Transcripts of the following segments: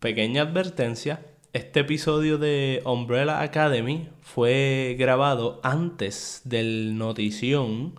Pequeña advertencia, este episodio de Umbrella Academy fue grabado antes del notición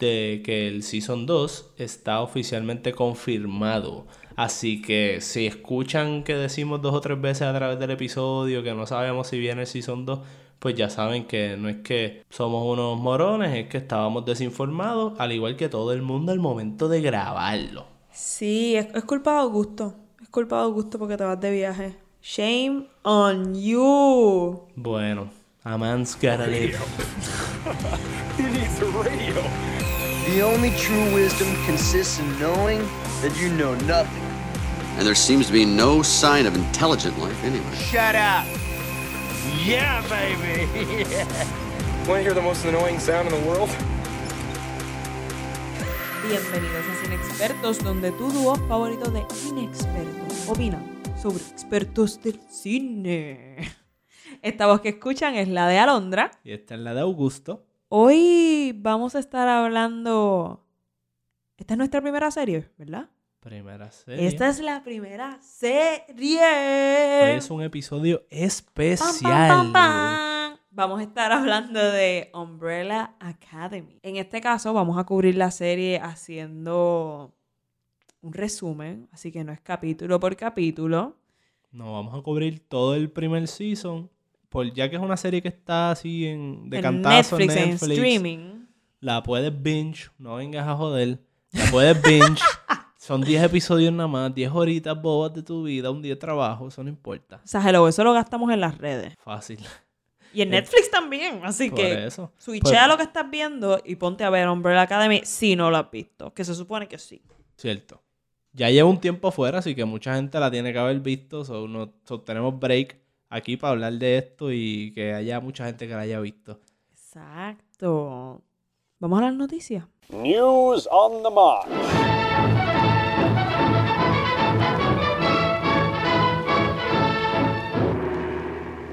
de que el Season 2 está oficialmente confirmado. Así que si escuchan que decimos dos o tres veces a través del episodio que no sabemos si viene el Season 2, pues ya saben que no es que somos unos morones, es que estábamos desinformados, al igual que todo el mundo al momento de grabarlo. Sí, es, culpa de Augusto. Es culpa de Augusto porque te vas de viaje. Shame on you. Bueno, a man's gotta live. He needs a radio. The only true wisdom consists in knowing that you know nothing. And there seems to be no sign of intelligent life anywhere. Shut up! Yeah, baby. Want to hear the most annoying sound in the world? Bienvenidos a Cine Expertos, donde tu dúo favorito de inexpertos opina sobre expertos del cine. Esta voz que escuchan es la de Alondra. Y esta es la de Augusto. Hoy vamos a estar hablando. Esta es nuestra primera serie, ¿verdad? Primera serie. Esta es la primera Hoy serie. es un episodio especial. pam, pam, pam. Vamos a estar hablando de Umbrella Academy. En este caso, vamos a cubrir la serie haciendo un resumen, así que no es capítulo por capítulo. No, vamos a cubrir todo el primer season. Por, ya que es una serie que está así en, de en cantazo Netflix, en streaming. la puedes binge. No vengas a joder. La puedes binge. Son 10 episodios nada más, 10 horitas bobas de tu vida, un día de trabajo, eso no importa. O sea, hello, eso lo gastamos en las redes. Fácil. Y en Netflix también. Así Por que eso. switchea Pues- lo que estás viendo y ponte a ver Umbrella Academy si no lo has visto. Que se supone que sí. Cierto. Ya lleva un tiempo fuera, así que mucha gente la tiene que haber visto. So, no, so tenemos break aquí para hablar de esto y que haya mucha gente que la haya visto. Exacto. Vamos a las noticias. News on the march.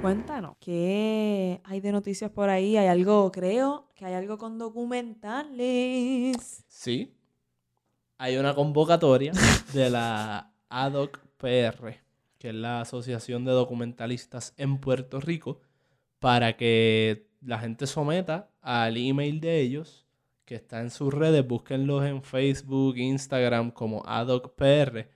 Cuéntanos, ¿qué hay de noticias por ahí? Hay algo, creo, que hay algo con documentales. Sí. Hay una convocatoria de la ADOC PR, que es la Asociación de Documentalistas en Puerto Rico, para que la gente someta al email de ellos, que está en sus redes, búsquenlos en Facebook, Instagram como ADOC PR.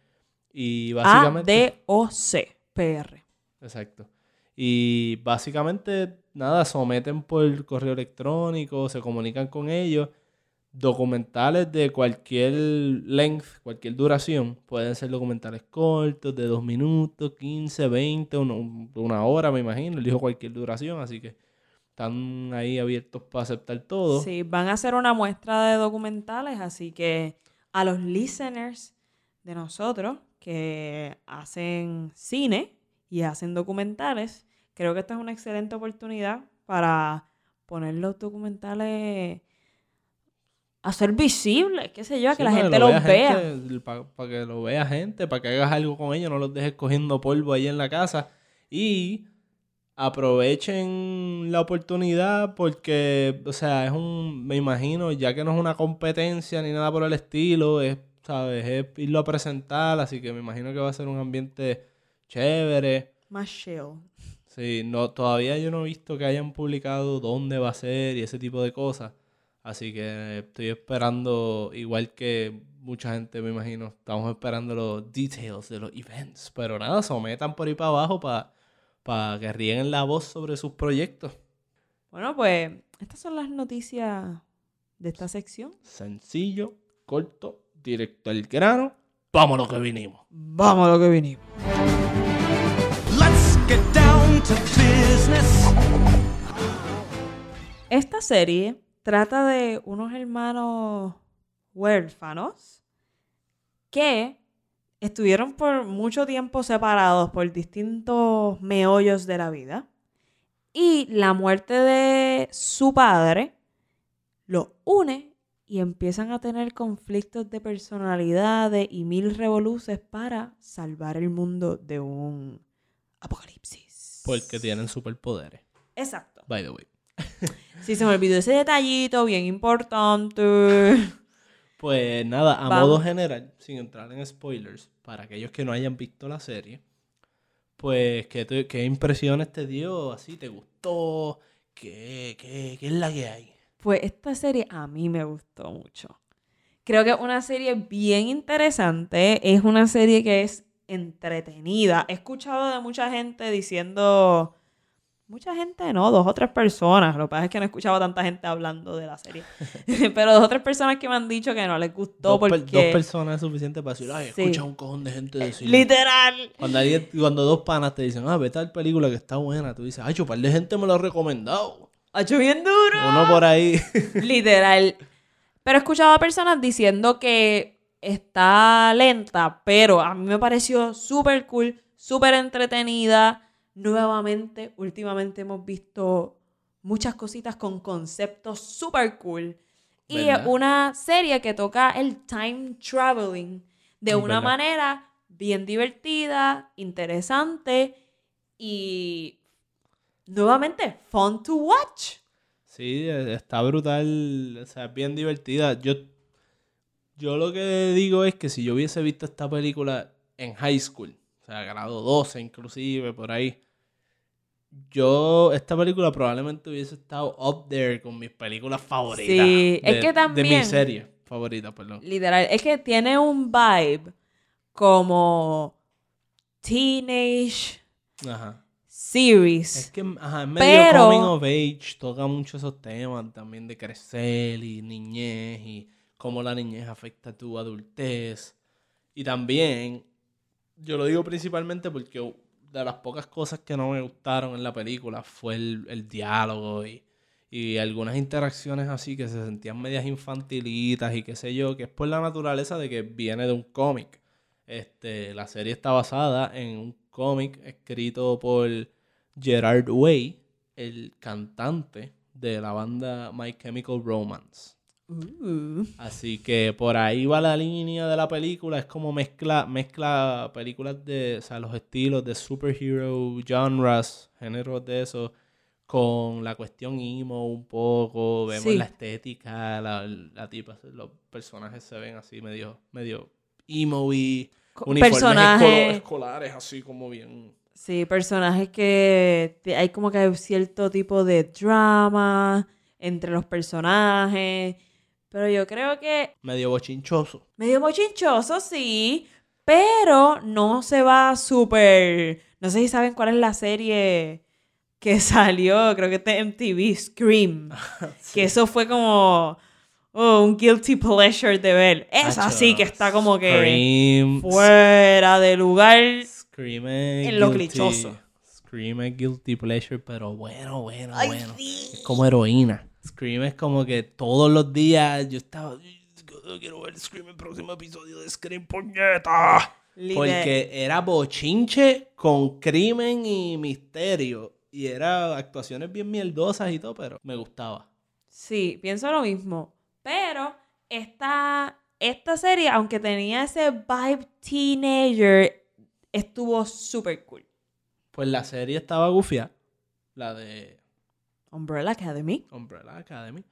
Y básicamente... A-D-O-C, PR. Exacto. Y básicamente, nada, someten por correo electrónico, se comunican con ellos. Documentales de cualquier length, cualquier duración. Pueden ser documentales cortos, de dos minutos, 15, 20, uno- una hora, me imagino. Elijo cualquier duración, así que están ahí abiertos para aceptar todo. Sí, van a hacer una muestra de documentales, así que a los listeners de nosotros que hacen cine y hacen documentales, creo que esta es una excelente oportunidad para poner los documentales a ser visibles, qué sé yo, a que la gente lo los vea. Para que lo vea gente, para que hagas algo con ellos, no los dejes cogiendo polvo ahí en la casa. Y aprovechen la oportunidad porque, o sea, es un, me imagino, ya que no es una competencia ni nada por el estilo, es, ¿sabes? Es irlo a presentar, así que me imagino que va a ser un ambiente chévere. Más chill. Sí, no, todavía yo no he visto que hayan publicado dónde va a ser y ese tipo de cosas. Así que estoy esperando, igual que mucha gente me imagino, estamos esperando los details de los events. Pero nada, sometan por ahí para abajo para que rieguen la voz sobre sus proyectos. Bueno, pues estas son las noticias de esta sección. Sencillo, corto, directo al grano. Vamos a lo que vinimos. Vamos a lo que vinimos. Esta serie trata de unos hermanos huérfanos que estuvieron por mucho tiempo separados por distintos meollos de la vida. Y la muerte de su padre los une y empiezan a tener conflictos de personalidades y mil revoluces para salvar el mundo de un apocalipsis. Porque tienen superpoderes. Exacto. By the way. Sí, se me olvidó ese detallito bien importante. Pues nada, a Vamos. modo general, sin entrar en spoilers, para aquellos que no hayan visto la serie, Pues, ¿qué, te- qué impresiones te dio? ¿Así te gustó? ¿Qué, qué, qué es la que hay? Pues esta serie a mí me gustó mucho. Creo que es una serie bien interesante. Es una serie que es entretenida. He escuchado de mucha gente diciendo. Mucha gente no, dos o tres personas. Lo que pasa es que no he escuchado a tanta gente hablando de la serie. Pero dos o tres personas que me han dicho que no les gustó Dos, per- porque. dos personas es suficiente para decir, ay, Sí. escucha un cojón de gente decir. Literal. Cuando, alguien- cuando dos panas te dicen, ah, ve tal película que está buena, tú dices, ay, un par de gente me lo ha recomendado. Ha hecho bien duro. Uno por ahí. Literal. Pero he escuchado a personas diciendo que está lenta, pero a mí me pareció súper cool, súper entretenida. Nuevamente, últimamente hemos visto muchas cositas con conceptos súper cool. Y una serie que toca el time traveling de Es una verdad. manera bien divertida, interesante y nuevamente fun to watch. Sí, eh, está brutal, o sea, es bien divertida. Yo, yo lo que digo es que si yo hubiese visto esta película en high school, o sea, grado 12 inclusive, por ahí, yo, esta película probablemente hubiese estado up there con mis películas favoritas. Sí, es de- que De también- mi serie favorita, perdón. Literal, es que tiene un vibe como teenage Ajá. series. Es que ajá, es medio Pero- coming of age, toca mucho esos temas también de crecer y niñez y cómo la niñez afecta tu adultez. Y también, yo lo digo principalmente porque de las pocas cosas que no me gustaron en la película fue el, el diálogo y, y algunas interacciones así que se sentían medias infantilitas y qué sé yo, que es por la naturaleza de que viene de un cómic. Este, la serie está basada en un cómic escrito por Gerard Way, el cantante de la banda My Chemical Romance. Uh, Así que por ahí va la línea de la película. Es como mezcla, mezcla películas de, o sea, los estilos de superhero, genres, géneros de eso, con la cuestión emo un poco. Vemos Sí. la estética, la, la tipa, los personajes se ven así medio, medio emo y uniformes personajes. escolares así como bien... Sí, personajes que hay como que hay cierto tipo de drama entre los personajes. Pero yo creo que medio bochinchoso. medio mochinchoso, sí. Pero no se va súper. No sé si saben cuál es la serie que salió. Creo que es de MTV, Scream. Que eso fue como. oh, un guilty pleasure de ver. Es así que está como que Scream, fuera de lugar. Scream en lo guilty. clichoso. Scream es guilty pleasure, pero bueno, bueno, Ay, bueno. sí. Es como heroína. Scream es como que todos los días yo estaba. "Yo quiero ver Scream el próximo episodio de Scream, puñeta. Porque era bochinche con crimen y misterio. Y era actuaciones bien mierdosas y todo, pero me gustaba. Sí, pienso lo mismo. Pero esta, esta serie, aunque tenía ese vibe teenager, estuvo súper cool. Pues la serie estaba gufia. La de Umbrella Academy. Umbrella Academy.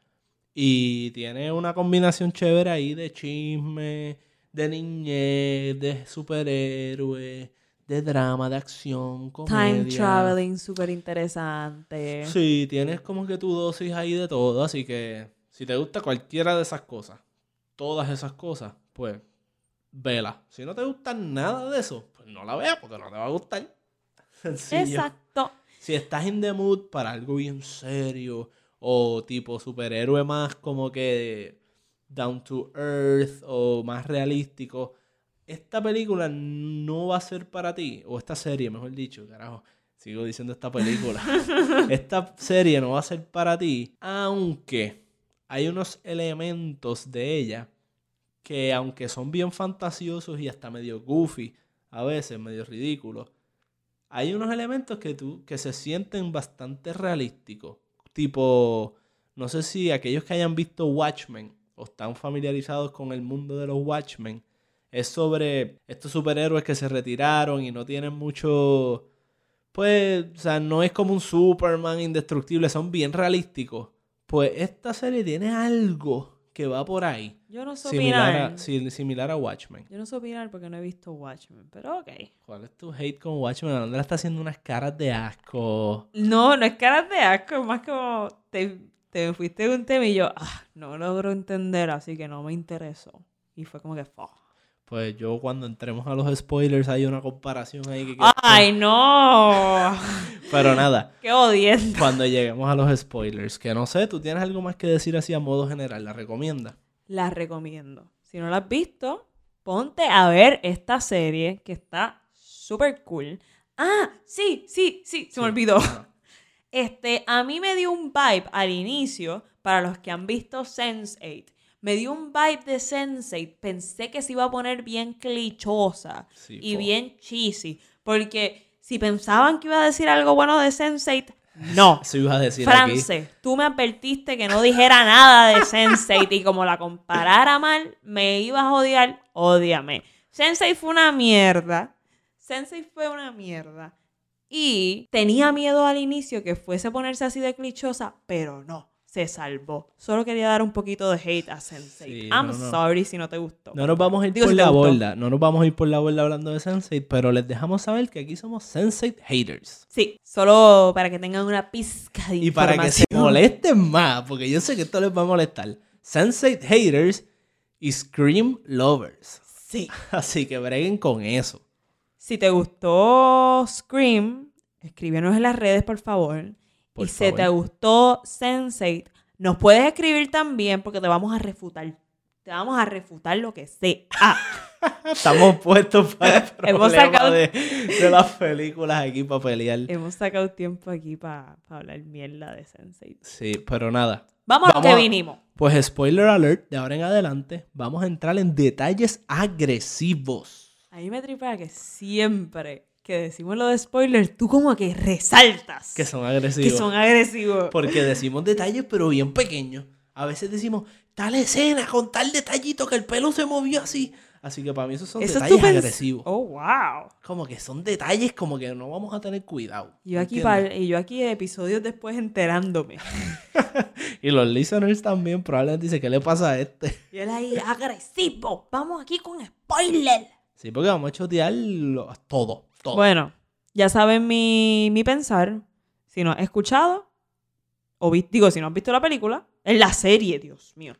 Y tiene una combinación chévere ahí de chisme, de niñez, de superhéroes, de drama, de acción, comedia. Time traveling, súper interesante. Sí, tienes como que tu dosis ahí de todo, así que si te gusta cualquiera de esas cosas, todas esas cosas, pues vela. Si no te gusta nada de eso, pues no la veas porque no te va a gustar. Sencillo. Exacto. Si estás in the mood para algo bien serio o tipo superhéroe más como que down to earth o más realístico, esta película no va a ser para ti, o esta serie, mejor dicho, carajo, sigo diciendo esta película. esta serie no va a ser para ti, aunque hay unos elementos de ella que aunque son bien fantasiosos y hasta medio goofy, a veces medio ridículos, hay unos elementos que, tú, que se sienten bastante realísticos. Tipo, no sé si aquellos que hayan visto Watchmen o están familiarizados con el mundo de los Watchmen, es sobre estos superhéroes que se retiraron y no tienen mucho... Pues, o sea, no es como un Superman indestructible, son bien realísticos. Pues esta serie tiene algo que va por ahí. Yo no sé Similar opinar. a, similar a Watchmen. Yo no sé opinar porque no he visto Watchmen, pero ok. ¿Cuál es tu hate con Watchmen? Alondra está haciendo unas caras de asco. No, no es caras de asco, es más como te, te fuiste de un tema y yo, ah, no logro entender, así que no me interesó. Y fue como que, fuck. Pues yo cuando entremos a los spoilers hay una comparación ahí que... quiero ¡Ay, no! Pero nada, ¡Qué odiento! cuando lleguemos a los spoilers, que no sé, ¿tú tienes algo más que decir así a modo general? ¿La recomienda? La recomiendo. Si no la has visto, ponte a ver esta serie que está súper cool. Ah, sí, sí, sí, se me olvidó. Este, a mí me dio un vibe al inicio, para los que han visto Sense8, me dio un vibe de Sense8. Pensé que se iba a poner bien clichosa Sí, y po. bien cheesy. Porque si pensaban que iba a decir algo bueno de Sense8, no. Eso iba a decir aquí. France, tú me advertiste que no dijera nada de Sense8 y como la comparara mal, me ibas a odiar, ódiame. Sense8 fue una mierda. Sense8 fue una mierda. Y tenía miedo al inicio que fuese a ponerse así de clichosa, pero no, se salvó. Solo quería dar un poquito de hate a Sense8. Sí, I'm no, no. sorry si no te gustó. No nos vamos a ir Digo, por si la borda, no nos vamos a ir por la borda hablando de Sense8, pero les dejamos saber que aquí somos Sense8 haters. Sí, solo para que tengan una pizca de Y para que se molesten más, porque yo sé que esto les va a molestar. Sense8 haters y Scream lovers. Sí. Así que breguen con eso. Si te gustó Scream, escríbenos en las redes, por favor. Por y si te favor. gustó Sense8, nos puedes escribir también porque te vamos a refutar. Te vamos a refutar lo que sea. Ah, Estamos puestos para el Hemos problema sacado- de, de las películas aquí para pelear. hemos sacado tiempo aquí para hablar mierda de Sense8. Sí, pero nada. Vamos, a lo que vinimos. Pues spoiler alert, de ahora en adelante vamos a entrar en detalles agresivos. A mí me tripea que siempre que decimos lo de spoilers, tú como que resaltas Que son que agresivos. son agresivos. Porque decimos detalles, pero bien pequeños. A veces decimos, tal escena con tal detallito que el pelo se movió así. Así que para mí esos son Eso detalles agresivos. Oh, wow. Como que son detalles como que no vamos a tener cuidado. Yo aquí, y yo aquí episodios después enterándome. Y los listeners también probablemente dicen, ¿qué le pasa a este? Y él ahí, agresivo. Vamos aquí con spoiler. Sí, porque vamos a chotear todo, todo. Bueno, ya saben mi, mi pensar. Si no has escuchado, o vi- digo, si no has visto la película, en la serie, Dios mío.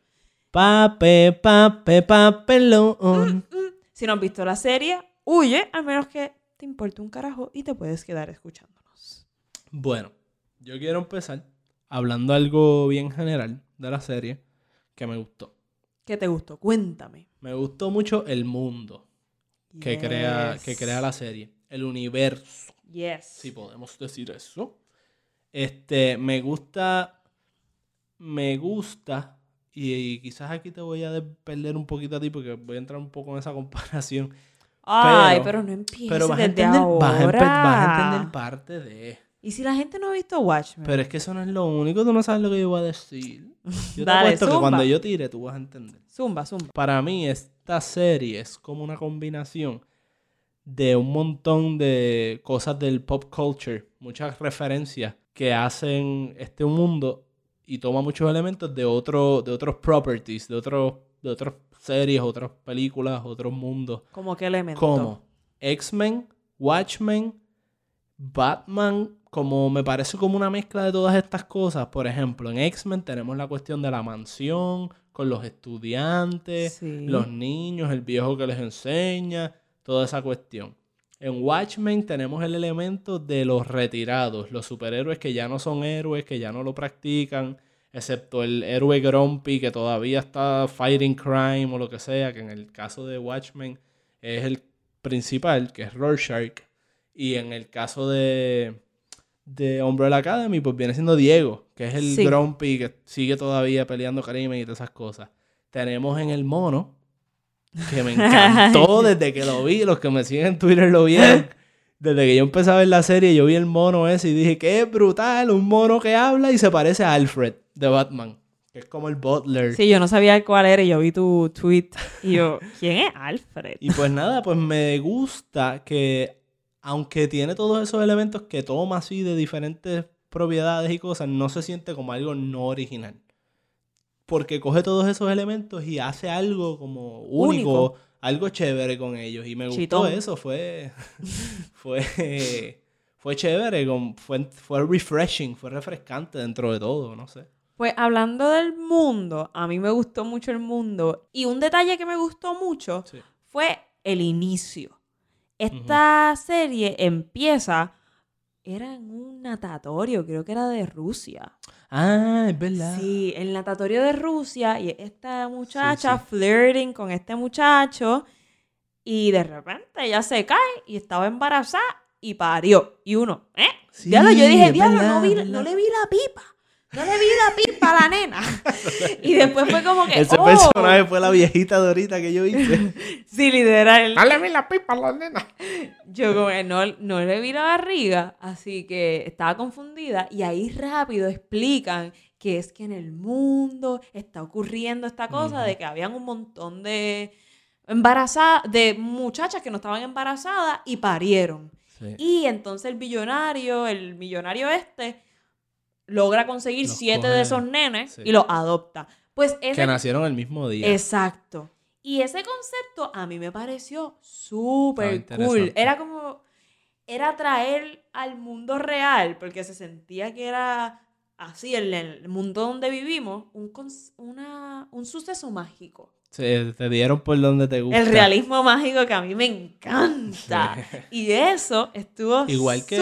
Pape, pape, papelón. Si no has visto la serie, huye, al menos que te importe un carajo y te puedes quedar escuchándonos. Bueno, yo quiero empezar hablando algo bien general de la serie que me gustó. ¿Qué te gustó? Cuéntame. Me gustó mucho el mundo que, crea, que crea la serie. El universo, Yes. si podemos decir eso. Este, me gusta, me gusta, y, y quizás aquí te voy a de- perder un poquito a ti porque voy a entrar un poco en esa comparación. Ay, pero- pero, no empieces Pero vas a, entender, vas, a ahora. vas a entender parte de... ¿Y si la gente no ha visto Watchmen? Pero es que eso no es lo único, tú no sabes lo que yo voy a decir. Yo te Dale, apuesto que zumba. cuando yo tire tú vas a entender. Zumba, zumba. Para mí esta serie es como una combinación de un montón de cosas del pop culture, muchas referencias que hacen este mundo y toma muchos elementos de, otro, de otros properties, de, otros de otras series, otras películas, otros mundos. ¿Cómo qué elemento? Como X-Men, Watchmen, Batman, como me parece como una mezcla de todas estas cosas. Por ejemplo, en X-Men tenemos la cuestión de la mansión, con los estudiantes, Sí. los niños, el viejo que les enseña, toda esa cuestión. En Watchmen tenemos el elemento de los retirados, los superhéroes que ya no son héroes, que ya no lo practican, excepto el héroe Grumpy que todavía está fighting crime o lo que sea, que en el caso de Watchmen es el principal, que es Rorschach, y en el caso de, de Umbrella Academy, pues viene siendo Diego, que es el Sí. Grumpy que sigue todavía peleando crimen y todas esas cosas. Tenemos en el mono, que me encantó desde que lo vi, los que me siguen en Twitter lo vieron. Desde que yo empecé a ver la serie, yo vi el mono ese y dije, qué brutal, un mono que habla y se parece a Alfred de Batman, que es como el butler. Sí, yo no sabía cuál era y yo vi tu tweet y yo, ¿quién es Alfred? Y pues nada, pues me gusta que, aunque tiene todos esos elementos que toma así de diferentes propiedades y cosas, no se siente como algo no original. Porque coge todos esos elementos y hace algo como único, Único. algo chévere con ellos. Y me gustó eso, fue, fue, fue chévere, fue, fue refreshing, fue refrescante dentro de todo, no sé. Pues hablando del mundo, a mí me gustó mucho el mundo. Y un detalle que me gustó mucho Sí. fue el inicio. Esta serie empieza, era en un natatorio, creo que era de Rusia. Ah, es verdad. Sí, el natatorio de Rusia y esta muchacha sí. flirting con este muchacho y de repente ella se cae y estaba embarazada y parió. Y uno, ¿eh? Sí, Diablo, yo dije, diablo, no, vi- no le vi la pipa. No le vi la pipa a la nena. y después fue como que, Ese oh, personaje fue la viejita de ahorita que yo hice. sí, literal. Dale vi la pipa a la nena. Yo como que no, no le vi la barriga, así que estaba confundida y ahí rápido explican que es que en el mundo está ocurriendo esta cosa de que habían un montón de embarazadas, de muchachas que no estaban embarazadas y parieron. Sí. Y entonces el billonario, el millonario este, logra conseguir Los siete coge, de esos nenes sí. y los adopta. Pues Que ese nacieron el mismo día. Exacto. Y ese concepto a mí me pareció súper cool. Era como, era traer al mundo real, porque se sentía que era así, en el mundo donde vivimos, un, una, un suceso mágico. Se- te dieron por donde te gusta. El realismo mágico que a mí me encanta. Y eso estuvo Igual que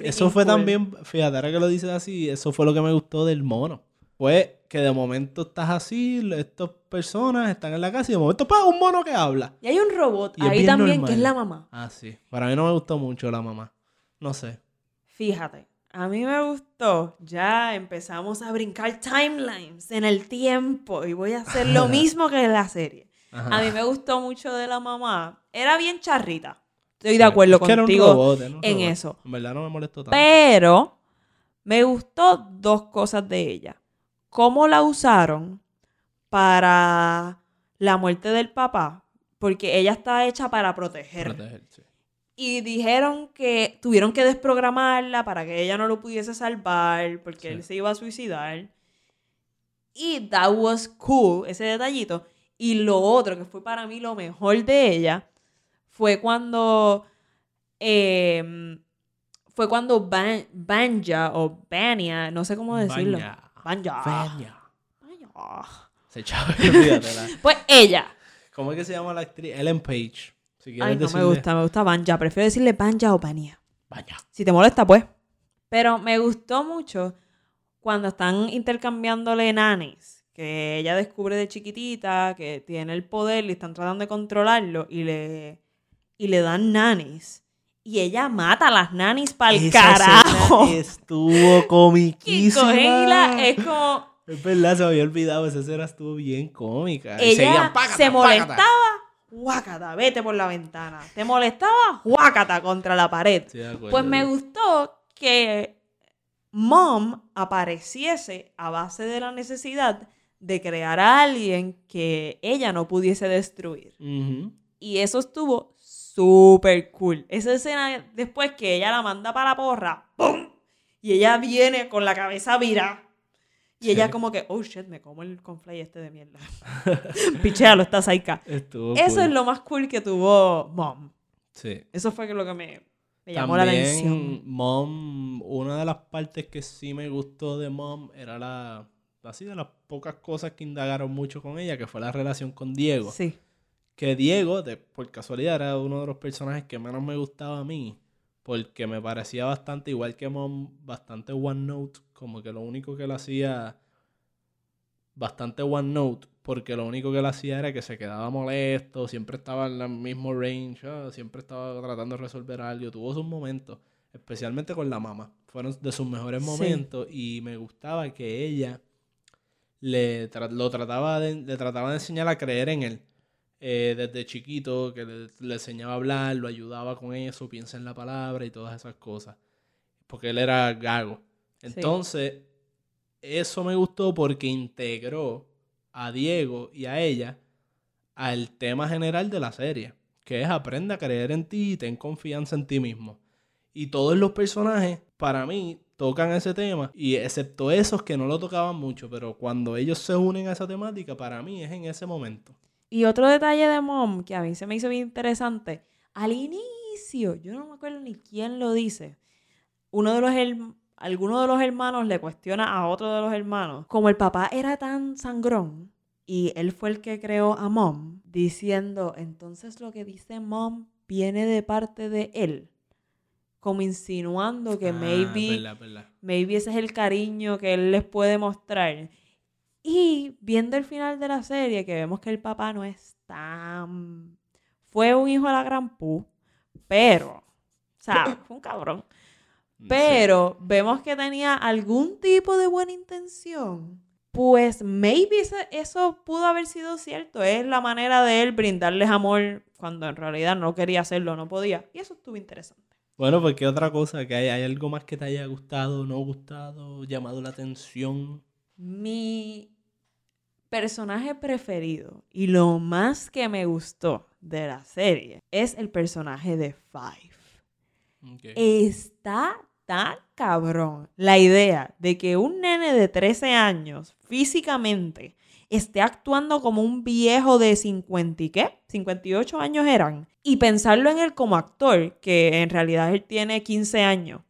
eso fue cool. también, fíjate, ahora que lo dices así, eso fue lo que me gustó del mono. Fue que de momento estás así, estas personas están en la casa y de momento ¡pam! un mono que habla. Y hay un robot Y ahí también normal. que es la mamá. Ah, sí. Para mí no me gustó mucho la mamá. No sé. Fíjate, a mí me gustó. Ya empezamos a brincar timelines en el tiempo y voy a hacer lo mismo que en la serie. Ajá. A mí me gustó mucho de la mamá. Era bien charrita. Estoy de acuerdo Es que era un contigo robot, era un en robot. eso. En verdad no me molestó tanto. Pero me gustó dos cosas de ella. Cómo la usaron para la muerte del papá, porque ella está hecha para proteger. Proteger, sí. Y dijeron que tuvieron que desprogramarla para que ella no lo pudiese salvar porque Sí. él se iba a suicidar. Y that was cool, ese detallito. Y lo otro que fue para mí lo mejor de ella fue cuando em, fue cuando Ban- Banja o Bania, no sé cómo decirlo. Banja. Banya. Banja. Se echaba, Pues ella. ¿Cómo es que se llama la actriz? Ellen Page. Si Ay, no me gusta, me gusta Banja. Prefiero decirle Banja o Bania. Banya. Si te molesta, pues. Pero me gustó mucho cuando están intercambiándole nanis, que ella descubre de chiquitita que tiene el poder y están tratando de controlarlo y le, y le dan nanis. Y ella mata a las nanis para el carajo. estuvo comiquísima. y la- es como Es verdad, se me había olvidado. Esa escena estuvo bien cómica. Y ella seguían, "Págata, se págata". Guácata, vete por la ventana. Te molestaba, guácata contra la pared. Sí. Pues me gustó que Mom apareciese a base de la necesidad de crear a alguien que ella no pudiese destruir. Y eso estuvo súper cool. Esa escena después que ella la manda para la porra, ¡pum! Y ella viene con la cabeza vira. Y ella como que, oh shit, me como el conflay este de mierda. Pichealo, está saica. Estuvo Eso cool. es lo más cool que tuvo Mom. Sí. Eso fue lo que me, me llamó la También, atención. Mom, una de las partes que sí me gustó de Mom era la. Así de las pocas cosas que indagaron mucho con ella, que fue la relación con Diego. Sí. Que Diego, de- por casualidad, era uno de los personajes que menos me gustaba a mí. Porque me parecía bastante, igual que Mom, bastante One Note. Como que lo único que él hacía. Bastante One Note. Porque lo único que él hacía era que se quedaba molesto. Siempre estaba en el mismo range. ah, siempre estaba tratando de resolver algo. Tuvo sus momentos. Especialmente con la mamá. Fueron de sus mejores Sí. momentos. Y me gustaba que ella le tra- lo trataba de, le trataba de enseñar a creer en él eh, desde chiquito, que le, le enseñaba a hablar, lo ayudaba con eso, piensa en la palabra y todas esas cosas. Porque él era gago. Entonces, eso me gustó porque integró a Diego y a ella al tema general de la serie, que es aprende a creer en ti y ten confianza en ti mismo. Y todos los personajes, para mí, tocan ese tema y excepto esos que no lo tocaban mucho, pero cuando ellos se unen a esa temática, para mí es en ese momento. Y otro detalle de Mom que a mí se me hizo bien interesante, al inicio, yo no me acuerdo ni quién lo dice, uno de los alguno de los hermanos le cuestiona a otro de los hermanos, como el papá era tan sangrón y él fue el que creó a Mom, diciendo, entonces lo que dice Mom viene de parte de él, como insinuando que Ah, maybe verdad, verdad. Maybe ese es el cariño que él les puede mostrar. Y viendo el final de la serie, que vemos que el papá no es tan... Fue un hijo de la gran pu, pero... O sea, fue un cabrón. Pero vemos que tenía algún tipo de buena intención. Pues maybe eso pudo haber sido cierto. Es la manera de él brindarles amor cuando en realidad no quería hacerlo, no podía. Y eso estuvo interesante. Bueno, pues qué otra cosa, que hay, hay algo más que te haya gustado, no gustado, llamado la atención. Mi personaje preferido y lo más que me gustó de la serie es el personaje de Five. Está tan cabrón la idea de que un nene de 13 años físicamente esté actuando como un viejo de 50 y qué, 58 años eran, y pensarlo en él como actor, que en realidad él tiene 15 años,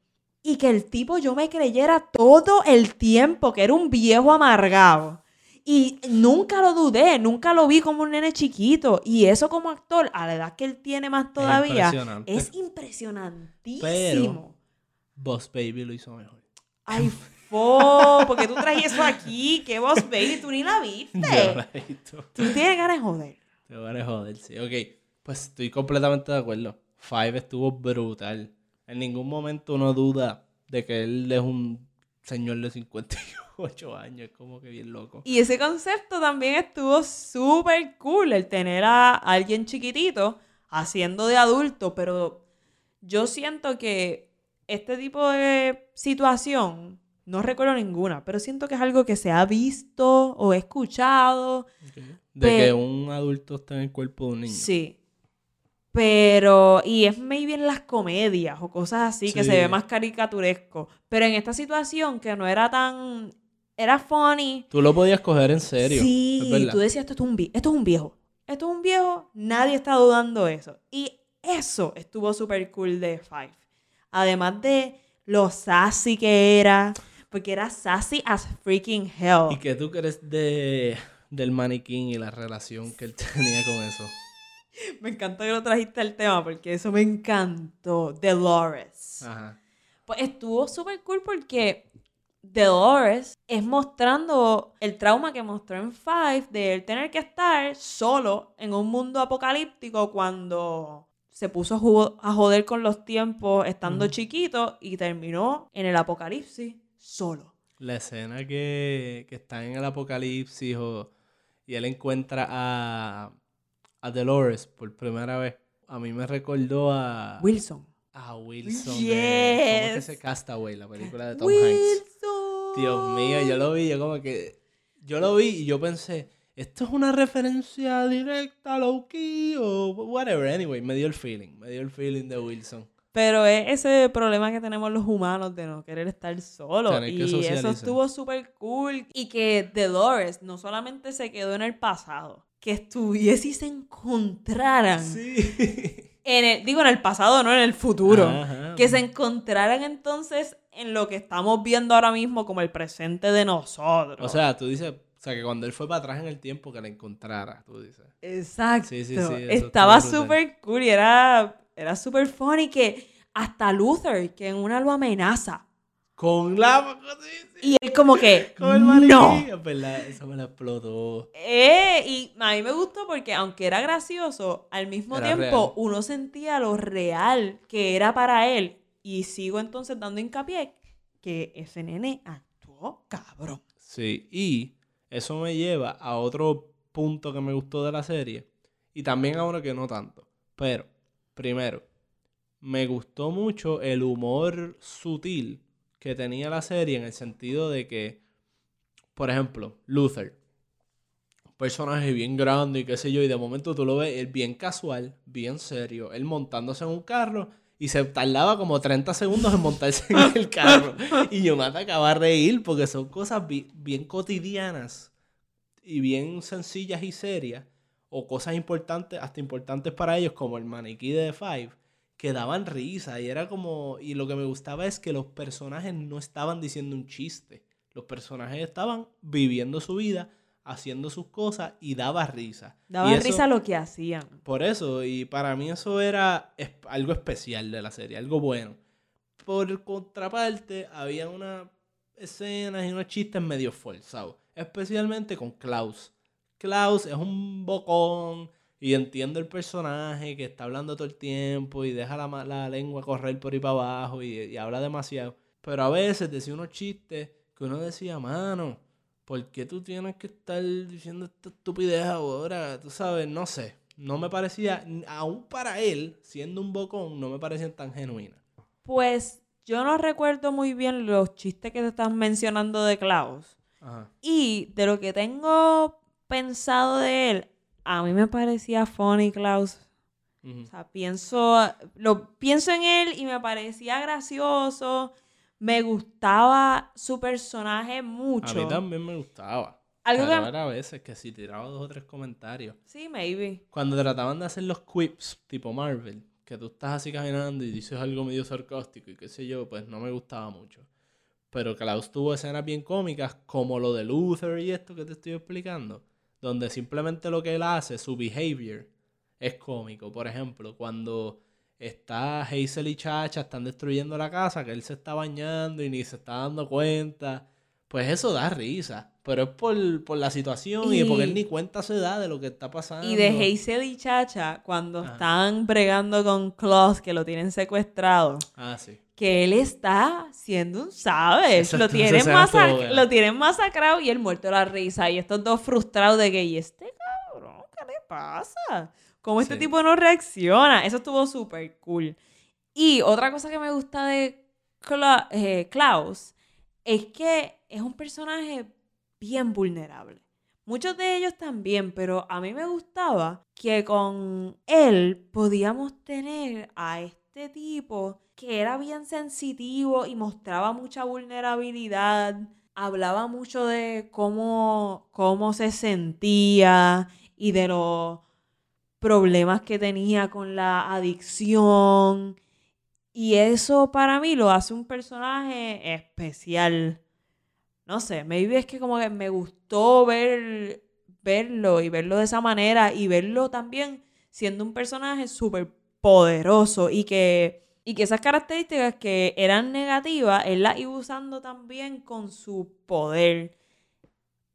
y que el tipo yo me creyera todo el tiempo que era un viejo amargado. Y nunca lo dudé, nunca lo vi como un nene chiquito. Y eso como actor, a la edad que él tiene más todavía, impresionante. es impresionantísimo. Pero- Boss Baby lo hizo mejor. Ay, fo, porque tú traes eso aquí, que vos baby, tú ni la viste. Yo la visto. Tú tienes ganas de joder. Te van a joder, sí. Ok, pues estoy completamente de acuerdo. Five estuvo brutal. En ningún momento uno duda de que él es un señor de 58 años. Es como que bien loco. Y ese concepto también estuvo súper cool, el tener a alguien chiquitito haciendo de adulto, pero yo siento que este tipo de situación, no recuerdo ninguna, pero siento que es algo que se ha visto o escuchado. De que un adulto está en el cuerpo de un niño. Sí. Pero, y es maybe en las comedias o cosas así que se ve más caricaturesco. Pero en esta situación que no era tan. Era funny. Tú lo podías coger en serio. Sí, tú decías, esto es, un esto es un viejo. Esto es un viejo, nadie está dudando eso. Y eso estuvo súper cool de Five. Además de lo sassy que era, porque era sassy as freaking hell. ¿Y qué tú crees de, del maniquín y la relación que él tenía con eso? Me encantó que lo trajiste al tema porque eso me encantó. Dolores. Ajá. Pues estuvo súper cool porque Dolores es mostrando el trauma que mostró en Five de él tener que estar solo en un mundo apocalíptico cuando se puso a, joder con los tiempos estando chiquito y terminó en el apocalipsis solo. La escena que, que está en el apocalipsis o- y él encuentra a, a Dolores por primera vez, a mí me recordó a, Wilson. a Wilson. de- ¿Cómo es que Yes. se Castaway? La película de Tom Hanks. Dios mío, yo lo vi, yo como que... Yo lo vi y yo pensé, ¿esto es una referencia directa a Loki o whatever? Anyway, me dio el feeling, me dio el feeling de Wilson. Pero es ese problema que tenemos los humanos de no querer estar solos. Tener Y eso estuvo súper cool. Y que Dolores no solamente se quedó en el pasado, que estuviese y se encontraran. Sí. En el, digo, en el pasado, no en el futuro. Ajá. Que se encontraran entonces en lo que estamos viendo ahora mismo como el presente de nosotros. O sea, tú dices, o sea, que cuando él fue para atrás en el tiempo que la encontrara, tú dices. Exacto. Sí, sí, sí, Estaba súper cool y era, era súper funny que hasta Luther, que en una lo amenaza. Con la... Y él como que, Con el maniquí. no. Verdad, eso me la explotó. Eh, y a mí me gustó porque aunque era gracioso, al mismo Era tiempo real. uno sentía lo real que era para él. Y sigo entonces dando hincapié que ese nene actuó cabrón. Sí, y eso me lleva a otro punto que me gustó de la serie. Y también a uno que no tanto. Pero, primero, me gustó mucho el humor sutil que tenía la serie en el sentido de que, por ejemplo, Luther, un personaje bien grande y qué sé yo, y de momento tú lo ves, él bien casual, bien serio, él montándose en un carro Y se tardaba como 30 segundos en montarse en el carro. Y yo me atacaba a reír porque son cosas bi- bien cotidianas y bien sencillas y serias. O cosas importantes, hasta importantes para ellos, como el maniquí de The Five, que daban risa. Y era como. Y lo que me gustaba es que los personajes no estaban diciendo un chiste. Los personajes estaban viviendo su vida, haciendo sus cosas y daba risa. Daba eso- risa lo que hacían. por eso, y para mí eso era algo especial de la serie, algo bueno. Por contraparte, había unas escenas y unos chistes medio forzados, especialmente con Klaus. Klaus es un bocón y entiendo el personaje que está hablando todo el tiempo y deja la, la lengua correr por ahí para abajo y, y habla demasiado. Pero a veces decía unos chistes que uno decía, mano, ¿por qué tú tienes que estar diciendo esta estupidez ahora? Tú sabes, no sé. No me parecía, aún para él, siendo un bocón, no me parecían tan genuinas. Pues yo no recuerdo muy bien los chistes que te estás mencionando de Klaus. Ajá. Y de lo que tengo pensado de él, a mí me parecía funny Klaus. O sea, pienso, lo pienso en él y me parecía gracioso. Me gustaba su personaje A mucho. mí también me gustaba. Algo pero que- era a veces que si tiraba dos o tres comentarios. Sí, maybe. Cuando trataban de hacer los quips tipo Marvel, que tú estás así caminando y dices algo medio sarcástico y qué sé yo, pues no me gustaba mucho. Pero Klaus tuvo escenas bien cómicas, como lo de Luther y esto que te estoy explicando, donde simplemente lo que él hace, su behavior, es cómico. Por ejemplo, cuando está Hazel y Chacha, están destruyendo la casa, que él se está bañando y ni se está dando cuenta. Pues eso da risa. Pero es por, por la situación y, Y- porque él ni cuenta se da de lo que está pasando. Y de Hazel y Chacha, cuando Ajá. están bregando con Klaus, que lo tienen secuestrado, Ah, sí. que él está siendo un sabes. Lo tienen, lo tienen masacrado y él muerto de la risa. Y estos dos frustrados de que, ¿y este cabrón? ¿Qué le pasa? ¿Cómo este Sí. tipo no reacciona? Eso estuvo súper cool. Y otra cosa que me gusta de Cla- eh, Klaus es que es un personaje bien vulnerable. Muchos de ellos también, pero a mí me gustaba que con él podíamos tener a este tipo que era bien sensitivo y mostraba mucha vulnerabilidad, hablaba mucho de cómo, cómo se sentía y de los problemas que tenía con la adicción. Y eso para mí lo hace un personaje especial. No sé, maybe que como que me gustó ver, verlo y verlo de esa manera y verlo también siendo un personaje súper poderoso y que, y que esas características que eran negativas, él las iba usando también con su poder.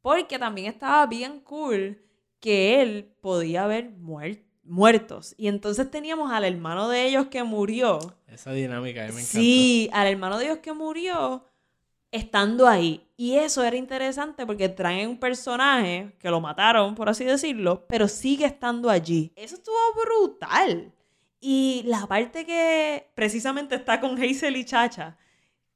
Porque también estaba bien cool que él podía muer- muertos. Y entonces teníamos al hermano de ellos que murió. Esa dinámica a mí me encantó. Sí, al hermano de Dios que murió estando ahí. Y eso era interesante porque traen un personaje que lo mataron, por así decirlo, pero sigue estando allí. Eso estuvo brutal. Y la parte que precisamente está con Hazel y Chacha,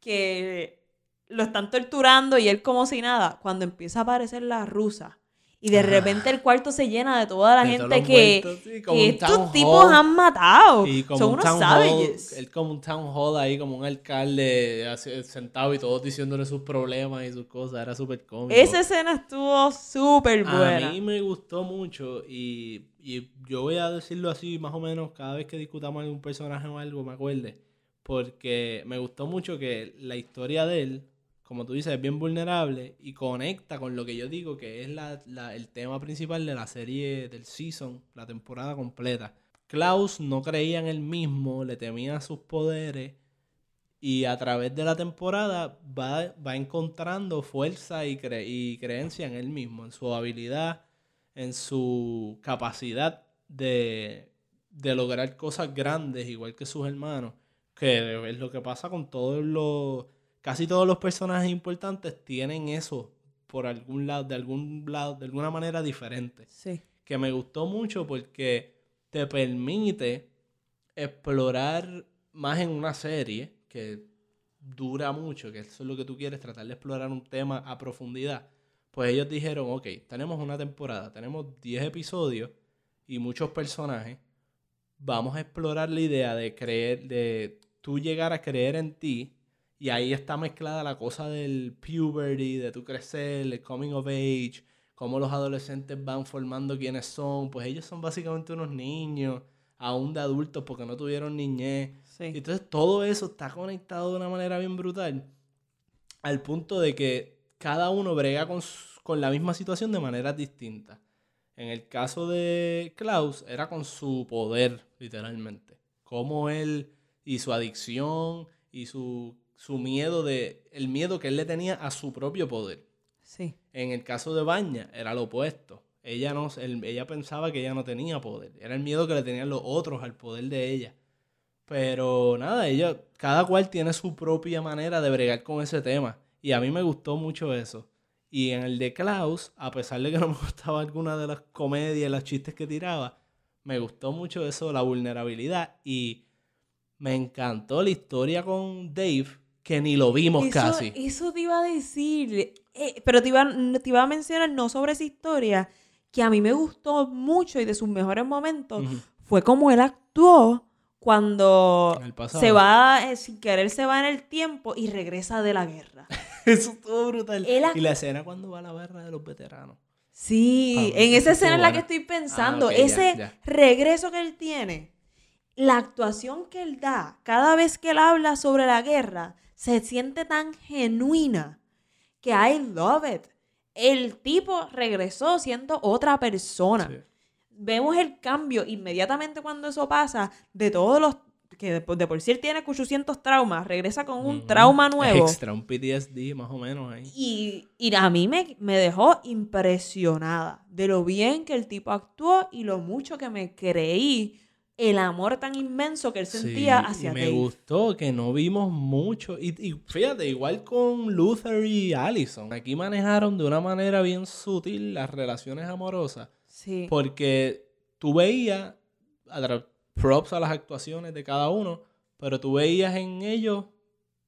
que lo están torturando y él como si nada, cuando empieza a aparecer la rusa. Y de repente el cuarto se llena de toda la De gente que, muertos, sí, como que un estos tipos han matado. Y como Son un unos town savages. hall, él como un town hall ahí, como un alcalde así, sentado y todos diciéndole sus problemas y sus cosas, era súper cómico. Esa escena estuvo súper buena. A mí me gustó mucho y, y yo voy a decirlo así más o menos cada vez que discutamos algún personaje o algo, me acuerde. Porque me gustó mucho que la historia de él, como tú dices, es bien vulnerable y conecta con lo que yo digo que es la, el tema principal de la serie del season, la temporada completa. Klaus no creía en él mismo, le temía sus poderes y a través de la temporada va, va encontrando fuerza y, y creencia en él mismo, en su habilidad, en su capacidad de, de lograr cosas grandes, igual que sus hermanos, que es lo que pasa con todos los, casi todos los personajes importantes tienen eso por algún lado, de algún lado, de alguna manera diferente Sí. que me gustó mucho porque te permite explorar más en una serie que dura mucho, que eso es lo que tú quieres, tratar de explorar un tema a profundidad. Pues ellos dijeron, ok, tenemos una temporada, tenemos 10 episodios y muchos personajes, vamos a explorar la idea de creer, de tú llegar a creer en ti. Y ahí está mezclada la cosa del puberty, de tu crecer, el coming of age, cómo los adolescentes van formando quiénes son. Pues ellos son básicamente unos niños, aún de adultos, porque no tuvieron niñez. Sí. Y Entonces todo eso está conectado de una manera bien brutal. Al punto de que cada uno brega con, con la misma situación de manera distinta. En el caso de Klaus, era con su poder, literalmente. Cómo él y su adicción y su, su miedo de. el miedo que él le tenía a su propio poder. Sí. En el caso de Baña, era lo opuesto. Ella, no, él- ella pensaba que ella no tenía poder. Era el miedo que le tenían los otros al poder de ella. Pero nada, ella, cada cual tiene su propia manera de bregar con ese tema. Y a mí me gustó mucho eso. Y en el de Klaus, a pesar de que no me gustaba alguna de las comedias, los chistes que tiraba, me gustó mucho eso, la vulnerabilidad. Y me encantó la historia con Dave, que ni lo vimos Eso, casi. eso te iba a decir. eh, pero te iba, te iba a mencionar no sobre esa historia, que a mí me gustó mucho y de sus mejores momentos fue como él actuó cuando se va, eh, sin querer se va en el tiempo y regresa de la guerra. Eso estuvo brutal. Y la escena cuando va a la barra de los veteranos. Sí, en esa escena en la que estoy pensando, Ah, ya, ese ya. regreso que él tiene, la actuación que él da cada vez que él habla sobre la guerra, se siente tan genuina que I love it. El tipo regresó siendo otra persona. Sí. Vemos el cambio inmediatamente cuando eso pasa de todos los que de, por- de por sí él tiene 800 traumas, regresa con un trauma nuevo. Extra, un PTSD más o menos ahí. Y, y a mí me, me dejó impresionada de lo bien que el tipo actuó y lo mucho que me creí el amor tan inmenso que él sentía Sí, hacia y me Dave. gustó que no vimos mucho. Y, y fíjate, igual con Luther y Allison. Aquí manejaron de una manera bien sutil las relaciones amorosas. Sí. Porque tú veías, props a las actuaciones de cada uno, pero tú veías en ellos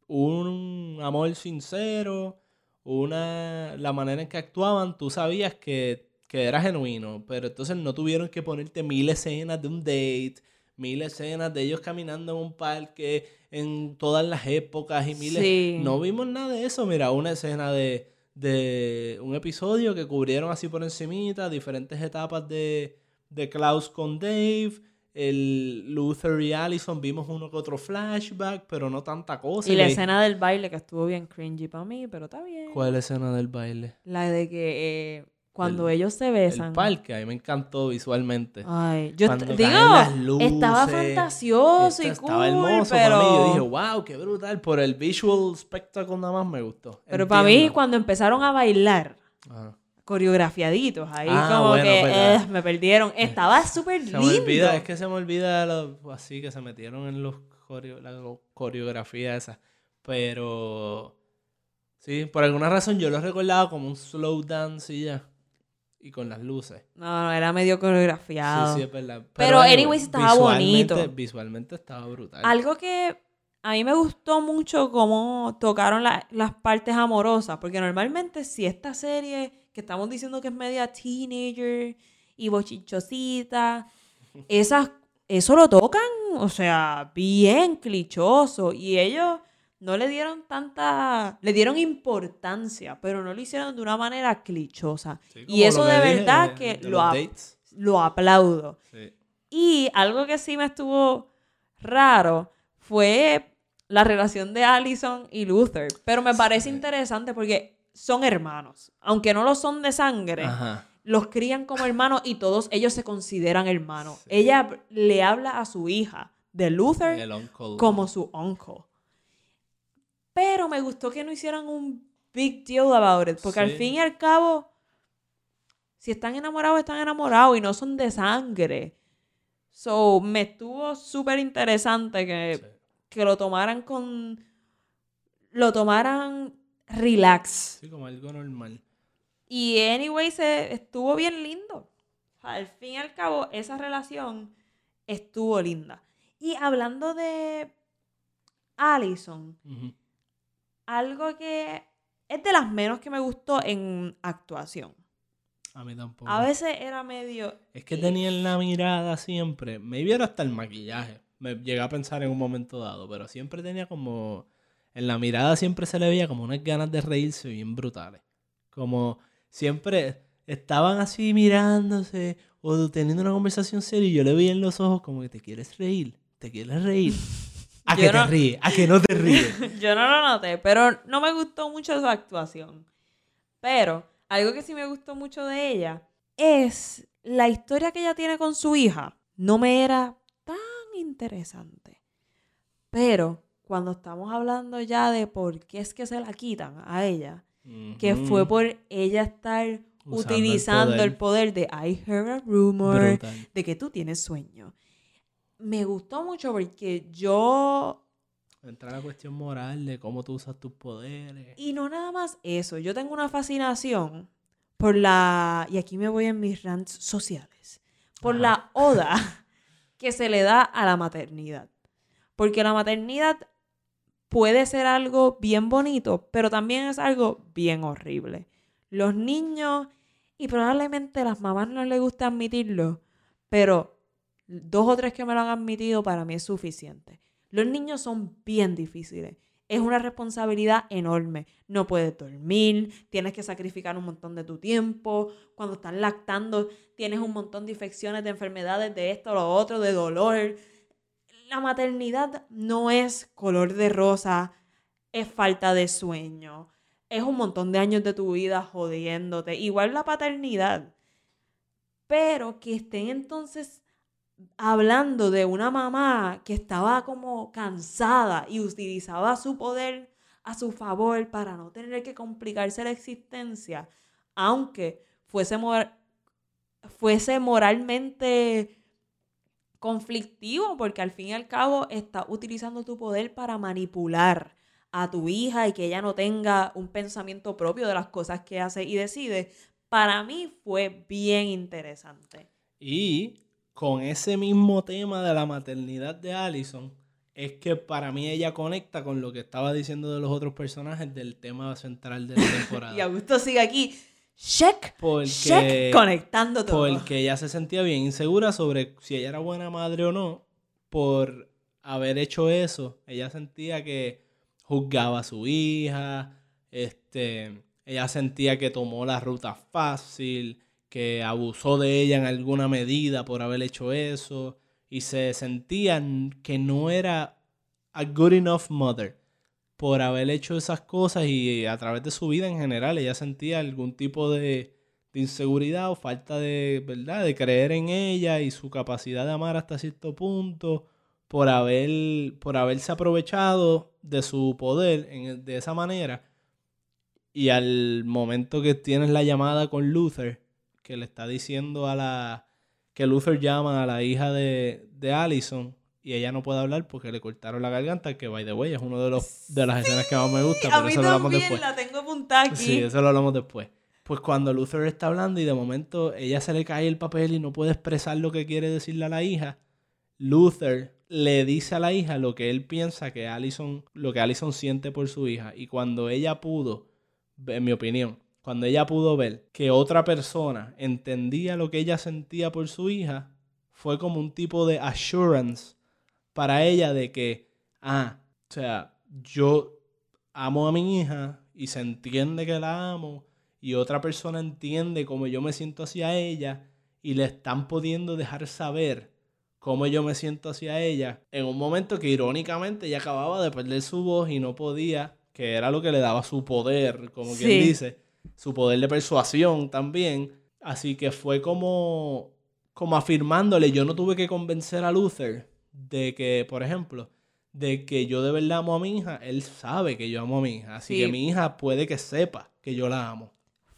un amor sincero, una la manera en que actuaban, tú sabías que, que era genuino, pero entonces no tuvieron que ponerte mil escenas de un date, mil escenas de ellos caminando en un parque en todas las épocas y miles... Sí. No vimos nada de eso, mira, una escena de, de un episodio que cubrieron así por encimita, diferentes etapas de, de Klaus con Dave, el Luther y Allison, vimos uno que otro flashback, pero no tanta cosa. Y la escena del baile que estuvo bien cringy para mí, pero está bien. ¿Cuál escena del baile? La de que eh, cuando El- ellos se El besan. parque, a mí me encantó visualmente. Ay, yo Cuando digo, las luces, estaba fantasioso y estaba cool, hermoso pero... para mí. Yo dije, wow, qué brutal. Por el visual spectacle nada más me gustó. Pero para mí, cuando empezaron a bailar, Ajá. coreografiadiaditos, ahí Ah, como bueno, que verdad. eh, me perdieron. Estaba súper lindo. me olvida, es que se me olvida lo- así que se metieron en los coreo- la coreografía esa. Pero sí, por alguna razón yo lo recordaba como un slow dance y ya. Y con las luces. No, no, era medio coreografiado. Sí, sí, es verdad. Pero, anyway, anyways, estaba visualmente- bonito. Visualmente estaba brutal. Algo que a mí me gustó mucho cómo tocaron la- las partes amorosas, porque normalmente si esta serie que estamos diciendo que es media teenager y bochinchosita, esas, eso lo tocan, o sea, bien clichoso, y ellos no le dieron tanta, le dieron importancia, pero no lo hicieron de una manera clichosa. Sí, y eso de verdad que de lo, lo aplaudo. Sí. Y algo que sí me estuvo raro fue la relación de Allison y Luther. Pero me parece interesante porque son hermanos. Aunque no lo son de sangre, Ajá. los crían como hermanos y todos ellos se consideran hermanos. Ella le habla a su hija de Luther como su uncle. Pero me gustó que no hicieran un big deal about it. Porque al fin y al cabo, si están enamorados, están enamorados y no son de sangre. So, me estuvo súper interesante que, Sí. que lo tomaran con. Lo tomaran relax. Sí, como algo normal. Y anyway, se, estuvo bien lindo. Al fin y al cabo, esa relación estuvo linda. Y hablando de Allison, Ujú. Algo que es de las menos que me gustó en actuación. A mí tampoco. A veces era medio... Es que tenía en la mirada siempre. Me viera hasta el maquillaje. Me llegué a pensar en un momento dado, pero siempre tenía como. En la mirada siempre se le veía como unas ganas de reírse bien brutales. Como siempre estaban así mirándose o teniendo una conversación seria y yo le veía en los ojos como que te quieres reír, te quieres reír. A que no- te ríes, a que no te ríes. Yo no lo noté, pero no me gustó mucho su actuación. Pero algo que sí me gustó mucho de ella es la historia que ella tiene con su hija. No me era tan interesante. Pero cuando estamos hablando ya de por qué es que se la quitan a ella, que fue por ella estar Usando el utilizando el poder. de I heard a rumor Brutal. de que tú tienes sueño. Me gustó mucho porque yo Entra la cuestión moral de cómo tú usas tus poderes. Y no nada más eso, yo tengo una fascinación por la, y aquí me voy en mis rants sociales, por la oda que se le da a la maternidad. Porque la maternidad puede ser algo bien bonito, pero también es algo bien horrible. Los niños, y probablemente las mamás no les gusta admitirlo, pero dos o tres que me lo han admitido para mí es suficiente. Los niños son bien difíciles. Es una responsabilidad enorme. No puedes dormir, tienes que sacrificar un montón de tu tiempo. Cuando estás lactando, tienes un montón de infecciones, de enfermedades, de esto, lo otro, de dolor. La maternidad no es color de rosa, es falta de sueño. Es un montón de años de tu vida jodiéndote. Igual la paternidad. Pero que estén entonces hablando de una mamá que estaba como cansada y utilizaba su poder a su favor para no tener que complicarse la existencia, aunque fuese, mor- fuese moralmente conflictivo, porque al fin y al cabo está utilizando tu poder para manipular a tu hija y que ella no tenga un pensamiento propio de las cosas que hace y decide, para mí fue bien interesante. Y con ese mismo tema de la maternidad de Allison, es que para mí ella conecta con lo que estaba diciendo de los otros personajes del tema central de la temporada. Y Augusto sigue aquí, check, Porque- check, conectando todo. Porque ella se sentía bien insegura sobre si ella era buena madre o no por haber hecho eso. Ella sentía que juzgaba a su hija, este, ella sentía que tomó la ruta fácil, que abusó de ella en alguna medida por haber hecho eso y se sentía que no era a good enough mother por haber hecho esas cosas y a través de su vida en general ella sentía algún tipo de, de inseguridad o falta de, ¿verdad? De creer en ella y su capacidad de amar hasta cierto punto por, haber, por haberse aprovechado de su poder en- de esa manera. Y al momento que tienes la llamada con Luther, que le está diciendo a la... que Luther llama a la hija de, de Allison y ella no puede hablar porque le cortaron la garganta, que by the way es una de, los, de las escenas que más me gusta, a pero mí eso lo hablamos después. la tengo apuntada aquí. Sí, eso lo hablamos después. Pues cuando Luther está hablando y de momento ella se le cae el papel y no puede expresar lo que quiere decirle a la hija, Luther le dice a la hija lo que él piensa que Allison, lo que Allison siente por su hija. Y cuando ella pudo, en mi opinión, cuando ella pudo ver que otra persona entendía lo que ella sentía por su hija, fue como un tipo de assurance para ella de que, ah, o sea, yo amo a mi hija y se entiende que la amo y otra persona entiende cómo yo me siento hacia ella y le están pudiendo dejar saber cómo yo me siento hacia ella en un momento que irónicamente ella acababa de perder su voz y no podía, que era lo que le daba su poder, como quien dice, su poder de persuasión también. Así que fue como, como afirmándole, yo no tuve que convencer a Luther de que, por ejemplo, de que yo de verdad amo a mi hija, él sabe que yo amo a mi hija, así Sí. que mi hija puede que sepa que yo la amo.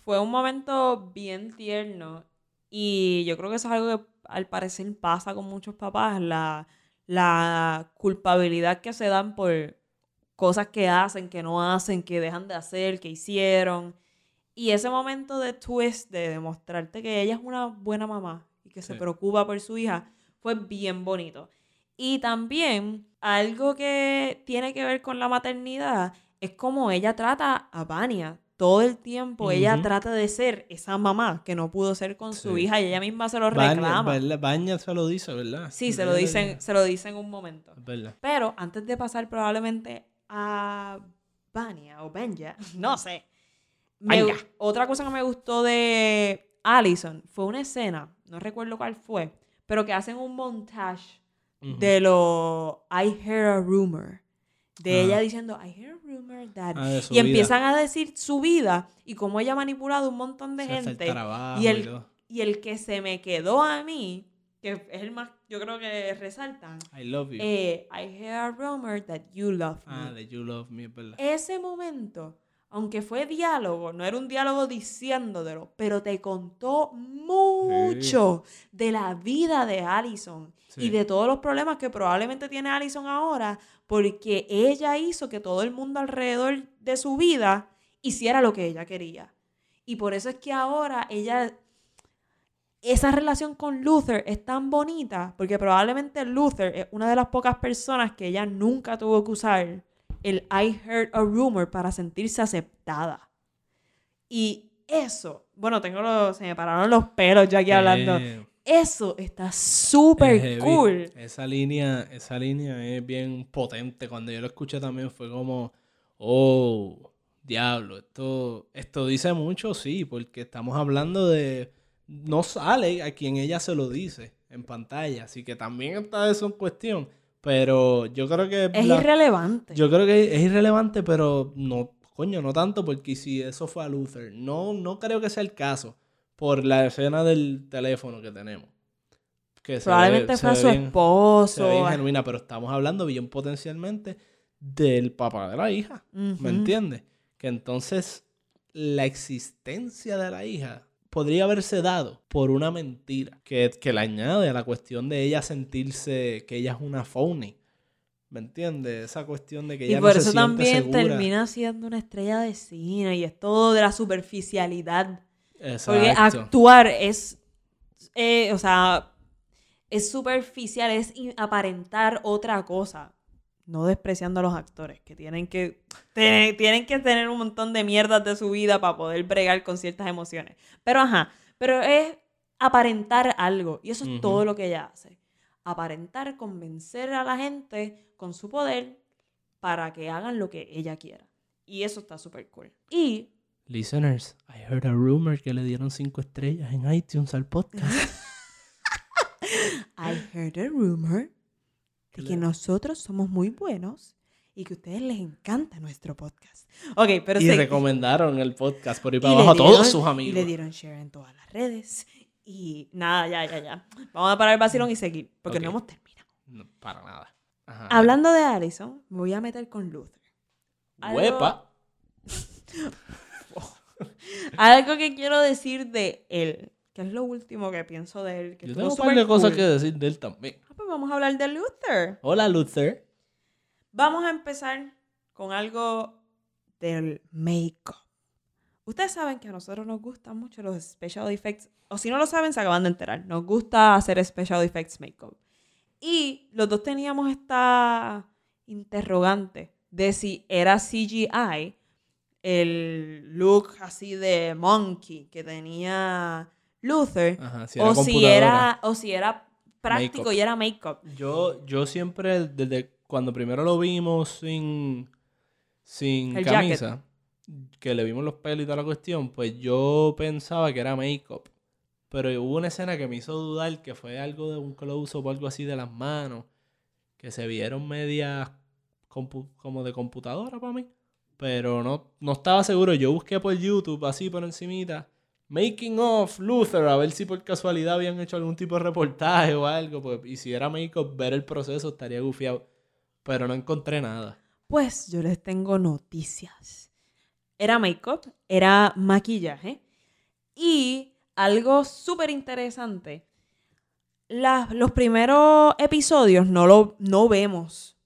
Fue un momento bien tierno y yo creo que eso es algo que al parecer pasa con muchos papás, la, la culpabilidad que se dan por cosas que hacen, que no hacen, que dejan de hacer, que hicieron. Y ese momento de twist, de demostrarte que ella es una buena mamá y que se preocupa por su hija, fue bien bonito. Y también algo que tiene que ver con la maternidad es cómo ella trata a Vania todo el tiempo ella trata de ser esa mamá que no pudo ser con su hija y ella misma se lo reclama. Baña se lo dice, ¿verdad? Sí, se lo dicen, se lo dice en un momento. Verdad. Pero antes de pasar probablemente a Vania o Benja, no sé. Me- otra cosa que me gustó de Allison fue una escena, no recuerdo cuál fue, pero que hacen un montage de lo I hear a rumor. De Ah. ella diciendo, I hear a rumor that. Ah, y vida. empiezan a decir su vida y cómo ella ha manipulado un montón de gente. y el, y el que se me quedó a mí, que es el más, yo creo que resaltan, I love you. eh, I hear a rumor that you love ah, me. de You Love Me, verdad. Ese momento, aunque fue diálogo, no era un diálogo diciéndolo, pero te contó mucho de la vida de Allison y de todos los problemas que probablemente tiene Allison ahora, porque ella hizo que todo el mundo alrededor de su vida hiciera lo que ella quería. Y por eso es que ahora ella esa relación con Luther es tan bonita porque probablemente Luther es una de las pocas personas que ella nunca tuvo que usar el I heard a rumor para sentirse aceptada. Y eso, bueno, tengo los, se me pararon los pelos ya aquí hablando. Eh, Eso está es súper cool. Esa línea, esa línea es bien potente. Cuando yo lo escuché también fue como, oh, diablo, esto, esto dice mucho, sí, porque estamos hablando de, no sale a quien ella se lo dice en pantalla, así que también está eso en cuestión. Pero yo creo que Es la- irrelevante. Yo creo que es irrelevante, pero no, coño, no tanto, porque si eso fue a Luther, no, no creo que sea el caso, por la escena del teléfono que tenemos. Que probablemente ve- fue a su bien- se ve esposo. bien genuina, pero estamos hablando bien potencialmente del papá de la hija. ¿me entiendes? Que entonces la existencia de la hija podría haberse dado por una mentira que, que le añade a la cuestión de ella sentirse que ella es una phony. ¿Me entiendes? Esa cuestión de que Y ella por no se eso siente también segura. termina siendo una estrella de cine y es todo de la superficialidad. Porque actuar es, eh, o sea, es superficial, es aparentar otra cosa. No despreciando a los actores, que tienen que, te- tienen que tener un montón de mierdas de su vida para poder bregar con ciertas emociones. Pero ajá, pero es aparentar algo. Y eso es todo lo que ella hace. Aparentar, convencer a la gente con su poder para que hagan lo que ella quiera. Y eso está súper cool. Y Listeners, I heard a rumor que le dieron cinco estrellas en iTunes al podcast. I heard a rumor de que nosotros somos muy buenos y que a ustedes les encanta nuestro podcast. Ok, pero y recomendaron el podcast por ahí y para le abajo a todos sus Y amigos. le dieron share en todas las redes. Y nada, ya, ya, ya. Vamos a parar el vacilón y seguir, porque no hemos terminado. No, para nada. Ajá. Hablando de Allison, me voy a meter con Luther. algo- Huepa. Algo que quiero decir de él, que es lo último que pienso de él. Que Yo tengo un par de cosas cool. que decir de él también. Ah, pues vamos a hablar de Luther. Hola, Luther. Vamos a empezar con algo del make-up. Ustedes saben que a nosotros nos gustan mucho los special effects, o si no lo saben, se acaban de enterar. Nos gusta hacer special effects make-up. Y los dos teníamos esta interrogante de si era CGI el look así de monkey que tenía Luther Ajá, si era o, si era, o si era práctico y era make-up. Yo, yo siempre, desde cuando primero lo vimos sin, sin El camisa, que le vimos los pelos y toda la cuestión, pues yo pensaba que era make-up. Pero hubo una escena que me hizo dudar que fue algo de un close-up o algo así de las manos, que se vieron medias como de computadora para mí. Pero no, no estaba seguro. Yo busqué por YouTube, así por encimita, Making of Luther, a ver si por casualidad habían hecho algún tipo de reportaje o algo. Pues, y si era make-up, ver el proceso estaría gufiado. Pero no encontré nada. Pues yo les tengo noticias. Era make-up, era maquillaje y algo súper interesante. los primeros episodios no, lo, no vemos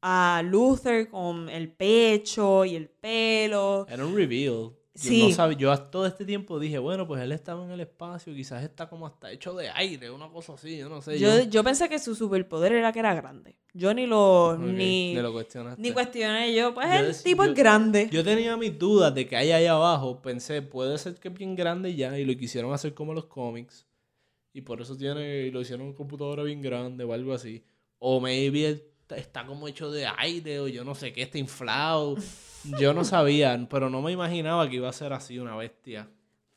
a Luther con el pecho y el pelo. Era un reveal. Yo, Sí. no sabía, yo todo este tiempo dije, bueno, pues él estaba en el espacio, quizás está como hasta hecho de aire, una cosa así, yo no sé. Yo, yo pensé que su superpoder era que era grande. Yo ni lo, Ok, ni, lo cuestionaste. ni cuestioné yo. Pues Yo el tipo yo- es grande. Yo tenía mis dudas de que hay ahí abajo. Pensé, puede ser que es bien grande ya. Y lo quisieron hacer como los cómics. Y por eso tiene, y lo hicieron en computadora bien grande o algo así. O maybe está como hecho de aire o yo no sé qué, está inflado. Yo no sabía, pero no me imaginaba que iba a ser así una bestia.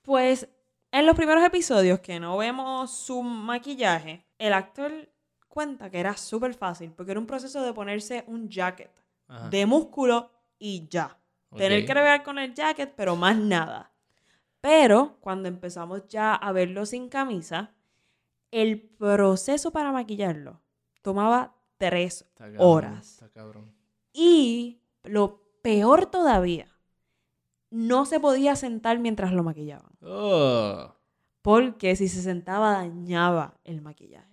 Pues en los primeros episodios que no vemos su maquillaje, el actor cuenta que era súper fácil porque era un proceso de ponerse un jacket Ajá. de músculo y ya. Tener que bregar con el jacket, pero más nada. Pero cuando empezamos ya a verlo sin camisa, el proceso para maquillarlo tomaba tres Está cabrón, horas. Está cabrón. Y lo peor todavía, no se podía sentar mientras lo maquillaban. Oh. Porque si se sentaba dañaba el maquillaje.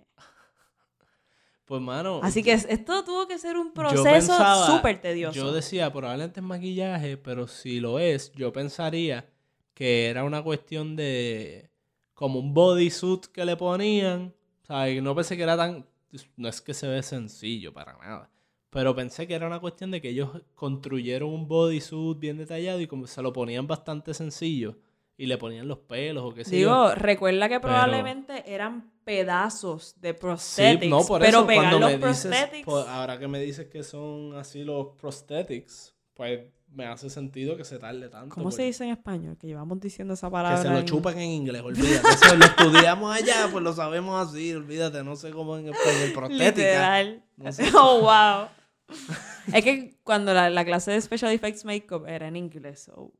Pues, mano. Así que es- esto tuvo que ser un proceso súper tedioso. Yo decía, probablemente es maquillaje, pero si lo es, yo pensaría que era una cuestión de como un bodysuit que le ponían. ¿sabes? No pensé que era tan. No es que se ve sencillo para nada. Pero pensé que era una cuestión de que ellos construyeron un bodysuit bien detallado y como se lo ponían bastante sencillo. Y le ponían los pelos o qué sé yo. Digo, recuerda que Pero- probablemente eran pedazos de Sí, prosthetics. no, por pero eso pegar cuando los me dices, prosthetics. por- ahora que me dices que son así los prosthetics, pues me hace sentido que se tarde tanto. ¿Cómo se dice en español? Que llevamos diciendo esa Que palabra. se lo chupan en inglés, olvídate. Eso lo estudiamos allá, pues lo sabemos así, olvídate, no sé cómo en español, prostética. Literal. No sé. Oh, wow. es que cuando la, la clase de Special Effects Makeup era en inglés. So, uh,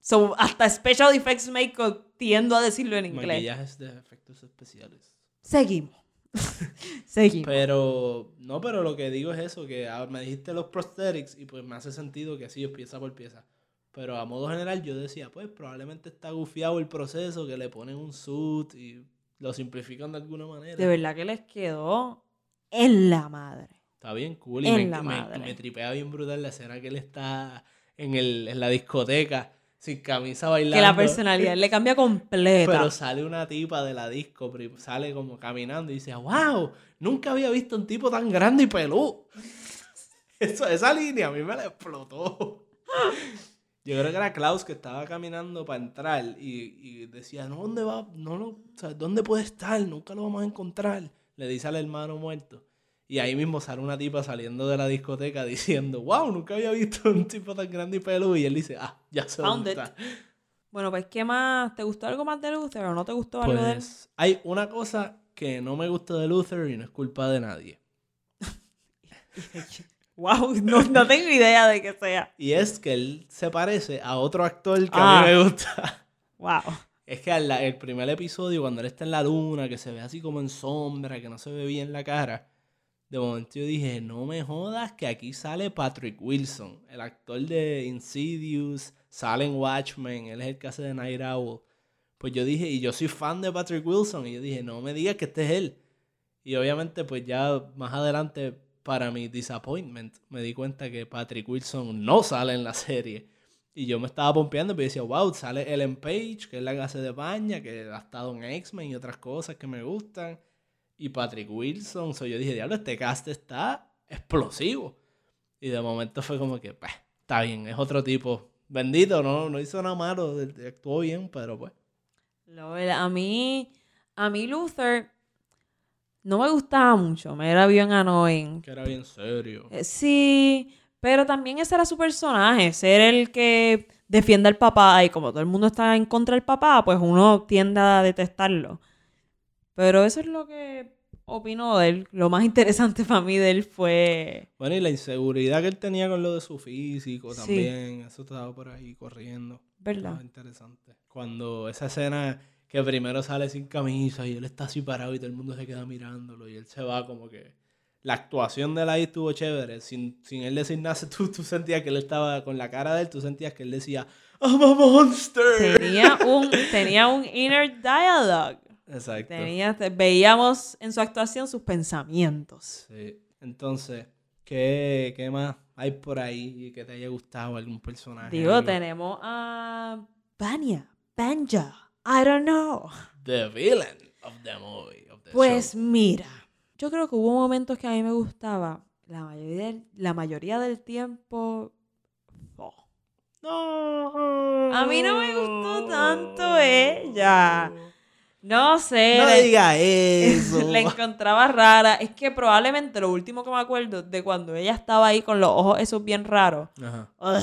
so, hasta Special Effects Makeup tiendo a decirlo en inglés. Maquillajes de efectos especiales. Seguimos. Seguimos. Pero, no, pero lo que digo es eso, que ah, me dijiste los prosthetics y pues me hace sentido que así es pieza por pieza. Pero a modo general yo decía, pues probablemente está gufiado el proceso, que le ponen un suit y lo simplifican de alguna manera. De verdad que les quedó en la madre. Está bien cool y En me, la me- madre. me tripea bien brutal la escena que él está en, el, en la discoteca sin camisa bailando. Que la personalidad le cambia completa. Pero sale una tipa de la disco, sale como caminando y dice, wow, nunca había visto un tipo tan grande y peludo. Eso, esa línea a mí me la explotó. Yo creo que era Klaus que estaba caminando para entrar y, y decía, no, ¿dónde va? No, no, o sea, ¿dónde puede estar? Nunca lo vamos a encontrar. Le dice al hermano muerto. Y ahí mismo sale una tipa saliendo de la discoteca diciendo, wow, nunca había visto un tipo tan grande y peludo. Y él dice, ah, ya sé Found dónde it. está. Bueno, pues, ¿qué más? ¿Te gustó algo más de Luther o no te gustó algo de él? Pues hay una cosa que no me gusta de Luther y no es culpa de nadie. Wow, no, no tengo idea de qué sea. Y es que él se parece a otro actor que Ah. a mí me gusta. Wow. Es que al- el primer episodio, cuando él está en la luna, que se ve así como en sombra, que no se ve bien la cara, de momento yo dije, no me jodas que aquí sale Patrick Wilson, el actor de Insidious, sale en Watchmen, él es el que hace de Night Owl. Pues yo dije, y yo soy fan de Patrick Wilson, y yo dije, no me digas que este es él. Y obviamente, pues ya más adelante, para mi disappointment, me di cuenta que Patrick Wilson no sale en la serie. Y yo me estaba pompeando, pero decía, wow, sale Ellen Page, que es la que hace de baña, que ha estado en X-Men y otras cosas que me gustan. Y Patrick Wilson, so yo dije, diablo, este cast está explosivo. Y de momento fue como que, pues, está bien, es otro tipo. Bendito, no, no hizo nada malo, actuó bien, pero pues. A mí, a mí Luther no me gustaba mucho, me era bien annoying. Que era bien serio. Eh, Sí, pero también ese era su personaje, ser el que defiende al papá y como todo el mundo está en contra del papá, pues uno tiende a detestarlo. Pero eso es lo que opino de él. Lo más interesante para mí de él fue... Bueno, y la inseguridad que él tenía con lo de su físico Sí. también, eso estaba por ahí corriendo. ¿Verdad? Estaba interesante. Cuando esa escena que primero sale sin camisa y él está así parado y todo el mundo se queda mirándolo y él se va como que... La actuación de él ahí estuvo chévere. Sin, sin él decir nada, tú, tú sentías que él estaba con la cara de él, tú sentías que él decía, I'm a monster. Tenía un, tenía un inner dialogue. Exacto. Tenía, veíamos en su actuación sus pensamientos. Sí. Entonces, ¿Qué, qué más hay por ahí que te haya gustado algún personaje? Digo, algo? tenemos a Vanya, Banja, I don't know. The villain of the movie. of the Pues show. mira, yo creo que hubo momentos que a mí me gustaba. La mayoría del, la mayoría del tiempo. oh, No. A mí no me gustó tanto ella. No sé. No le- diga eso. la encontraba rara. Es que probablemente lo último que me acuerdo de cuando ella estaba ahí con los ojos esos bien raros. Ajá. Ugh,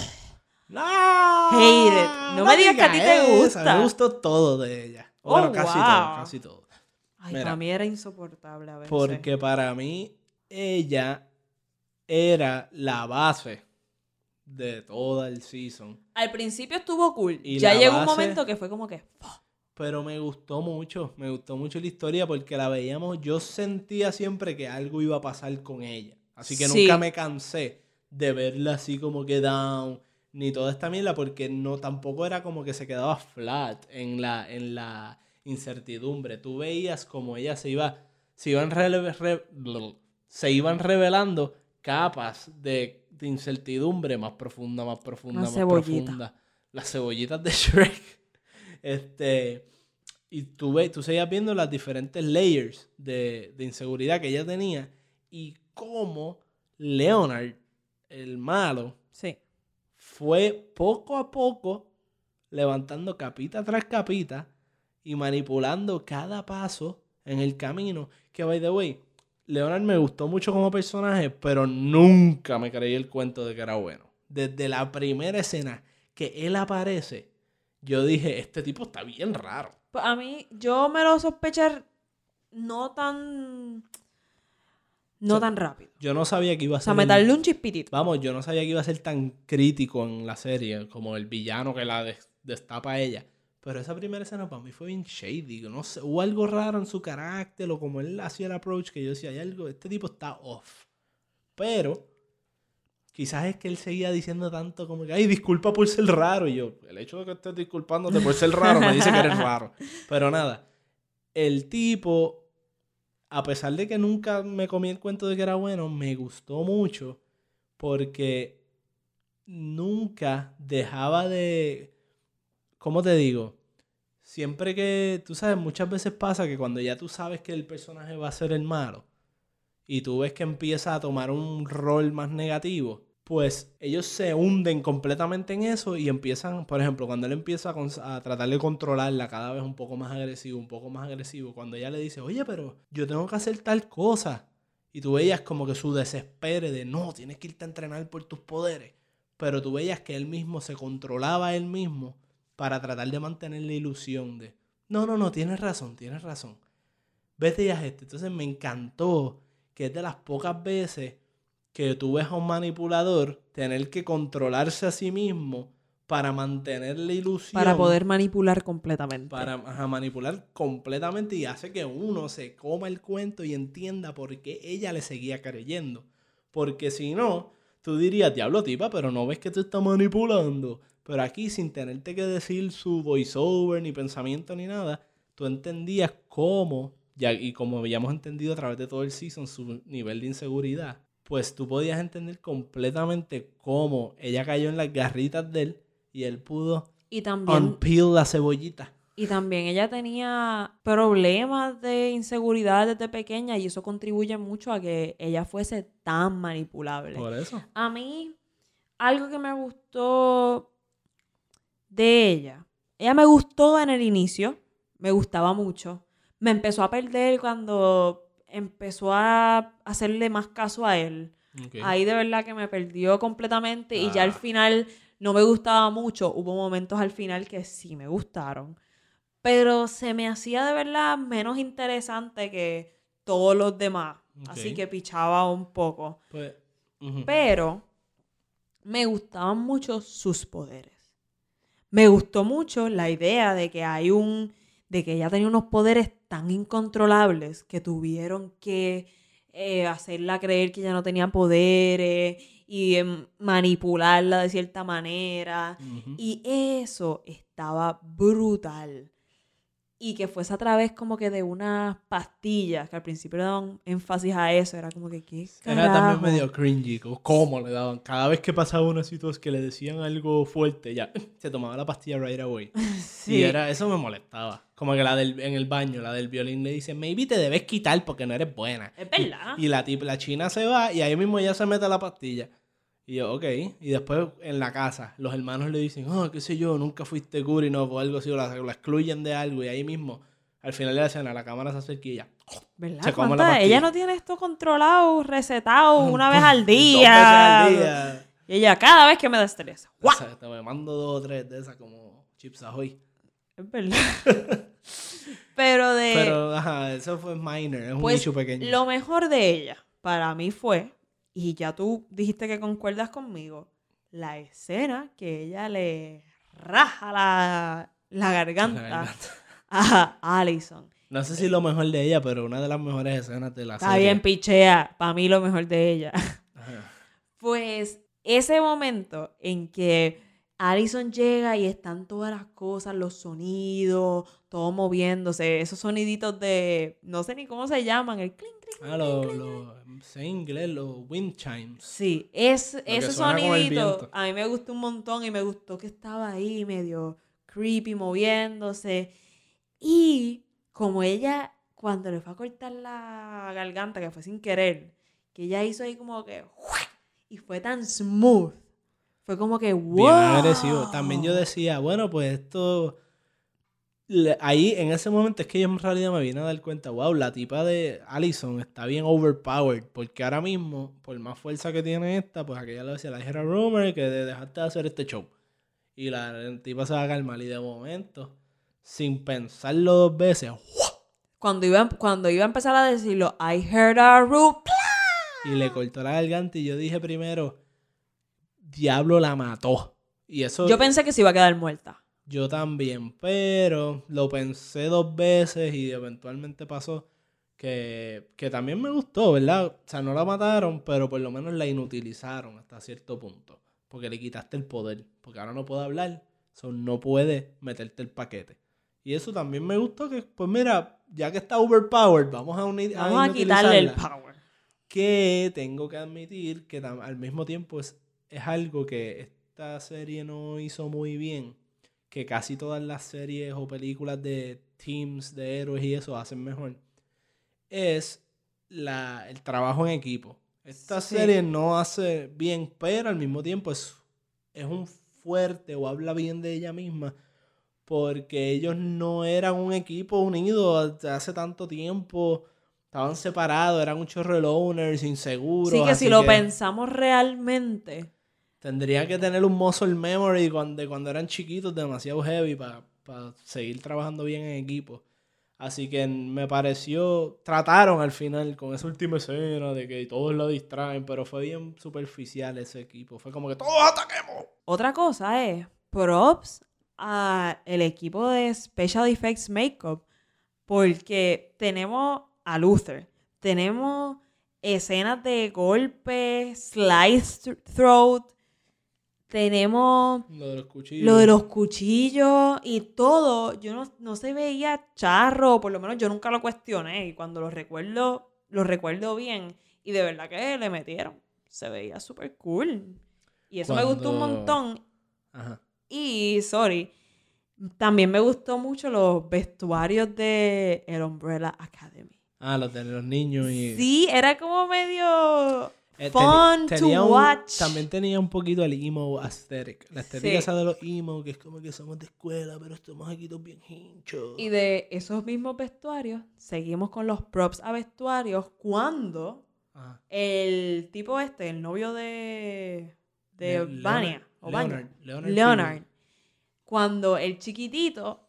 No. Hate it. No me digas que a ti te diga gusta. Me gustó todo de ella. Oh, Bueno, casi wow. todo, casi todo. Ay, Mira. para mí era insoportable a veces. Porque para mí ella era la base de toda el season. Al principio estuvo cool. Y ya llegó un momento que fue como que. Pero me gustó mucho, me gustó mucho la historia porque la veíamos, yo sentía siempre que algo iba a pasar con ella. Así que Sí. nunca me cansé de verla así como que down, ni toda esta mierda, porque no tampoco era como que se quedaba flat en la, en la incertidumbre. Tú veías como ella se iba, se iban, rele- re- se iban revelando capas de, de incertidumbre más profunda, más profunda, Una más cebollita. profunda. Las cebollitas de Shrek. Este, y tú, tú seguías viendo las diferentes layers de, de inseguridad que ella tenía y cómo Leonard, el malo, Sí. fue poco a poco levantando capita tras capita y manipulando cada paso en el camino. Que, by the way, Leonard me gustó mucho como personaje, pero nunca me creí el cuento de que era bueno. Desde la primera escena que él aparece, yo dije, este tipo está bien raro. Pues a mí, yo me lo sospeché no tan. No O sea, tan rápido. Yo no sabía que iba a O sea, ser... me tardé un chispitito. Vamos, yo no sabía que iba a ser tan crítico en la serie como el villano que la des- destapa a ella. Pero esa primera escena para mí fue bien shady. No sé, hubo algo raro en su carácter o como él hacía el approach que yo decía, hay algo, este tipo está off. Pero quizás es que él seguía diciendo tanto como que, ay, disculpa por ser raro. Y yo, el hecho de que estés disculpándote por ser raro me dice que eres raro. Pero nada, el tipo, a pesar de que nunca me comí el cuento de que era bueno, me gustó mucho porque nunca dejaba de, ¿cómo te digo? Siempre que, tú sabes, muchas veces pasa que cuando ya tú sabes que el personaje va a ser el malo y tú ves que empieza a tomar un rol más negativo, pues ellos se hunden completamente en eso y empiezan, por ejemplo, cuando él empieza a, a tratar de controlarla cada vez un poco más agresivo, un poco más agresivo, cuando ella le dice, oye, pero yo tengo que hacer tal cosa. Y tú veías como que su desespere de, no, tienes que irte a entrenar por tus poderes. Pero tú veías que él mismo se controlaba a él mismo para tratar de mantener la ilusión de, no, no, no, tienes razón, tienes razón. Vete y haz esto. Entonces me encantó que es de las pocas veces que tú ves a un manipulador tener que controlarse a sí mismo para mantener la ilusión. Para poder manipular completamente. Para ajá, manipular completamente y hace que uno se coma el cuento y entienda por qué ella le seguía creyendo. Porque si no, tú dirías, diablo tipa, pero no ves que te está manipulando. Pero aquí, sin tenerte que decir su voiceover, ni pensamiento, ni nada, tú entendías cómo, ya, y como habíamos entendido a través de todo el season, su nivel de inseguridad, pues tú podías entender completamente cómo ella cayó en las garritas de él y él pudo y también, unpeel la cebollita. y también ella tenía problemas de inseguridad desde pequeña y eso contribuye mucho a que ella fuese tan manipulable. Por eso. A mí, algo que me gustó de ella, ella me gustó en el inicio, me gustaba mucho. Me empezó a perder cuando empezó a hacerle más caso a él. Ok. Ahí de verdad que me perdió completamente y ya al Ah. final no me gustaba mucho. Hubo momentos al final que sí me gustaron. Pero se me hacía de verdad menos interesante que todos los demás. Así Ok. que pichaba un poco. Pues, ujú. Pero me gustaban mucho sus poderes. Me gustó mucho la idea de que hay un. de que ella tenía unos poderes tan incontrolables que tuvieron que eh, hacerla creer que ella no tenía poderes y em, manipularla de cierta manera. Y eso estaba brutal. Y que fuese a través como que de unas pastillas, que al principio le daban énfasis a eso, era como que, ¿qué Era también medio cringy, como cómo le daban. Cada vez que pasaba una situación que le decían algo fuerte, ya se tomaba la pastilla right away. Sí. Y era, eso me molestaba. Como que la del, en el baño, la del violín le dice, maybe te debes quitar porque no eres buena. Es verdad. Y la, tip- la china se va y ahí mismo ella se mete la pastilla. Y yo, ok. Y después en la casa, los hermanos le dicen, oh, qué sé yo, nunca fuiste no o algo así, o la, la excluyen de algo. Y ahí mismo, al final de la escena, la cámara se acerca y ella. ¿Verdad? se come la. Ella no tiene esto controlado, recetado una vez al Dos día. veces al día. Y ella cada vez que me da estrés. O sea, te me mando dos o tres de esas como Chips Ahoy. Es verdad. Pero de... Pero, ajá, eso fue minor, es un pues issue pequeño. lo mejor de ella para mí fue, y ya tú dijiste que concuerdas conmigo, la escena que ella le raja la, la garganta La garganta. a Allison. No sé si lo mejor de ella, pero una de las mejores escenas de la Está serie. bien, pichea. Para mí lo mejor de ella. Ajá. Pues ese momento en que Allison llega y están todas las cosas, los sonidos, todo moviéndose, esos soniditos de, no sé ni cómo se llaman, el clink, clink. Ah, los, los, sé inglés, los wind chimes. Sí, es, que ese sonidito a mí me gustó un montón y me gustó que estaba ahí medio creepy moviéndose. Y como ella, cuando le fue a cortar la garganta, que fue sin querer, que ella hizo ahí como que... Y fue tan smooth. Fue como que, wow. Bien agresivo. También yo decía, bueno, pues esto. Le- Ahí, en ese momento, es que yo en realidad me vine a dar cuenta, wow, la tipa de Allison está bien overpowered. Porque ahora mismo, por más fuerza que tiene esta, pues aquella le decía, la era rumor que de- dejaste de hacer este show. Y la tipa se va a calmar. Y de momento, sin pensarlo dos veces, Cuando iba, cuando iba a empezar a decirlo, I heard a root. y le cortó la garganta. Y yo dije primero, Diablo la mató. Y eso. Yo pensé que se iba a quedar muerta. Yo también, pero lo pensé dos veces y eventualmente pasó que, que también me gustó, ¿verdad? O sea, no la mataron, pero por lo menos la inutilizaron hasta cierto punto. Porque le quitaste el poder. Porque ahora no puede hablar, so no puede meterte el paquete. Y eso también me gustó que, pues mira, ya que está overpowered, vamos a unir Vamos a quitarle el power. que tengo que admitir que al mismo tiempo es, es algo que esta serie no hizo muy bien, que casi todas las series o películas de teams, de héroes y eso hacen mejor, es la, el trabajo en equipo. Esta Sí. serie no hace bien, pero al mismo tiempo es, es un fuerte o habla bien de ella misma. Porque ellos no eran un equipo unido hace tanto tiempo. Estaban separados, eran un chorro de loners, inseguros. Sí, que así si lo pensamos realmente, Tendrían que tener un muscle memory de cuando eran chiquitos demasiado heavy para seguir trabajando bien en equipo. Así que me pareció. Trataron al final con esa última escena de que todos lo distraen, pero fue bien superficial ese equipo. Fue como que todos ataquemos. Otra cosa es props a el equipo de Special Effects Makeup porque tenemos a Luther, tenemos escenas de golpes, slice th- throat, tenemos Lo de los cuchillos. lo de los cuchillos y todo. Yo no, no se veía charro, por lo menos yo nunca lo cuestioné y cuando lo recuerdo, lo recuerdo bien y de verdad que le metieron. Se veía súper cool. Y eso me gustó un montón. Ajá. Y, sorry, también me gustó mucho los vestuarios de el Umbrella Academy. Ah, los de los niños y. Sí, era como medio Eh, fun to un- watch. También tenía un poquito el emo aesthetic. La estética Sí. esa de los emo, que es como que somos de escuela, pero estamos aquí todos bien hinchos. Y de esos mismos vestuarios, seguimos con los props a vestuarios cuando Ajá. el tipo este, el novio de, de Le- Vania, o Leonard, Leonard, Leonard, Freeman. cuando el chiquitito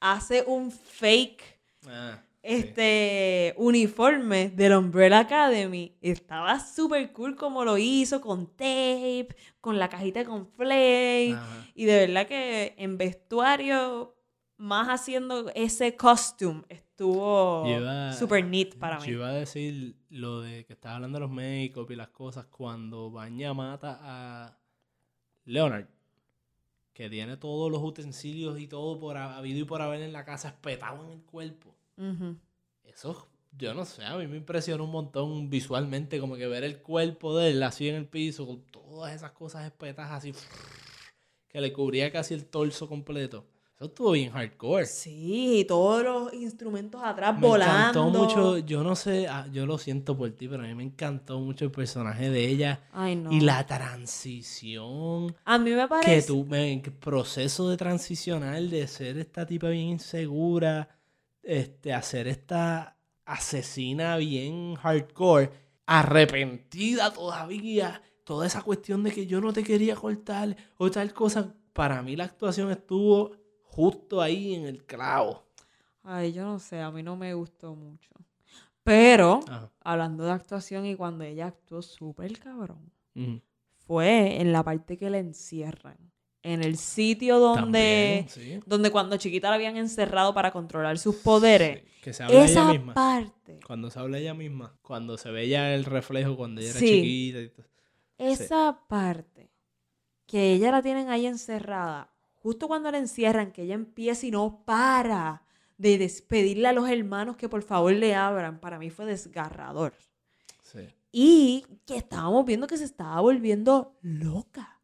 hace un fake Ah. Este uniforme del Umbrella Academy, estaba súper cool como lo hizo, con tape, con la cajita con. Ajá. Y de verdad que en vestuario, más haciendo ese costume, estuvo super neat para mí. Yo iba a decir lo de que estaba hablando de los make-up y las cosas cuando Baña mata a Leonard. que tiene todos los utensilios y todo por ha- habido y por haber en la casa espetado en el cuerpo. Ujú. Eso, yo no sé, a mí me impresiona un montón visualmente, como que ver el cuerpo de él así en el piso, con todas esas cosas espetadas así, que le cubría casi el torso completo. Eso estuvo bien hardcore. Sí, todos los instrumentos atrás Me volando. encantó mucho, yo no sé, ah, yo lo siento por ti, pero a mí me encantó mucho el personaje de ella Ay, no. y la transición A mí me que parece. tú, el proceso de transicionar de ser esta tipa bien insegura, este, a ser esta asesina bien hardcore, arrepentida todavía, toda esa cuestión de que yo no te quería cortar o tal cosa, para mí la actuación estuvo justo ahí en el clavo. Ay, yo no sé, a mí no me gustó mucho. Pero, Ajá. hablando de actuación y cuando ella actuó súper cabrón, fue en la parte que la encierran. En el sitio donde, También, sí. donde cuando chiquita la habían encerrado para controlar sus poderes. Sí, Que se habla Esa ella misma. parte, Cuando se habla ella misma. Cuando se ve ya el reflejo cuando ella era Sí. chiquita. Y todo. esa parte que ella la tienen ahí encerrada, justo cuando la encierran, que ella empieza y no para de despedirle a los hermanos que por favor le abran, para mí fue desgarrador. Sí. Y que estábamos viendo que se estaba volviendo loca.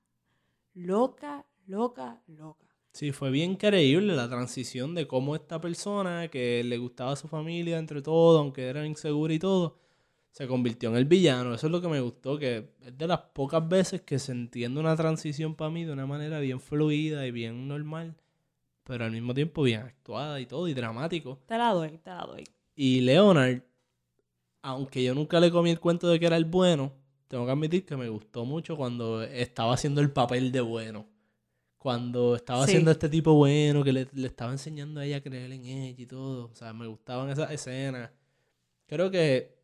Loca, loca, loca. Sí, fue bien creíble la transición de cómo esta persona que le gustaba a su familia entre todo, aunque era insegura y todo, se convirtió en el villano. Eso es lo que me gustó, que es de las pocas veces que se entiende una transición para mí de una manera bien fluida y bien normal, pero al mismo tiempo bien actuada y todo, y dramático. Te la doy, te la doy. Y Leonard, aunque yo nunca le comí el cuento de que era el bueno, tengo que admitir que me gustó mucho cuando estaba haciendo el papel de bueno. Cuando estaba Sí. haciendo este tipo bueno, que le, le estaba enseñando a ella a creer en ella y todo. O sea, me gustaban esas escenas. Creo que,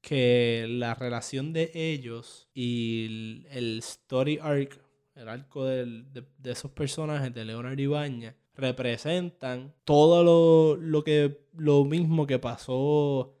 que la relación de ellos y el, el story arc, el arco del- de, de esos personajes de Leonard Ibañez, representan todo lo, lo que lo mismo que pasó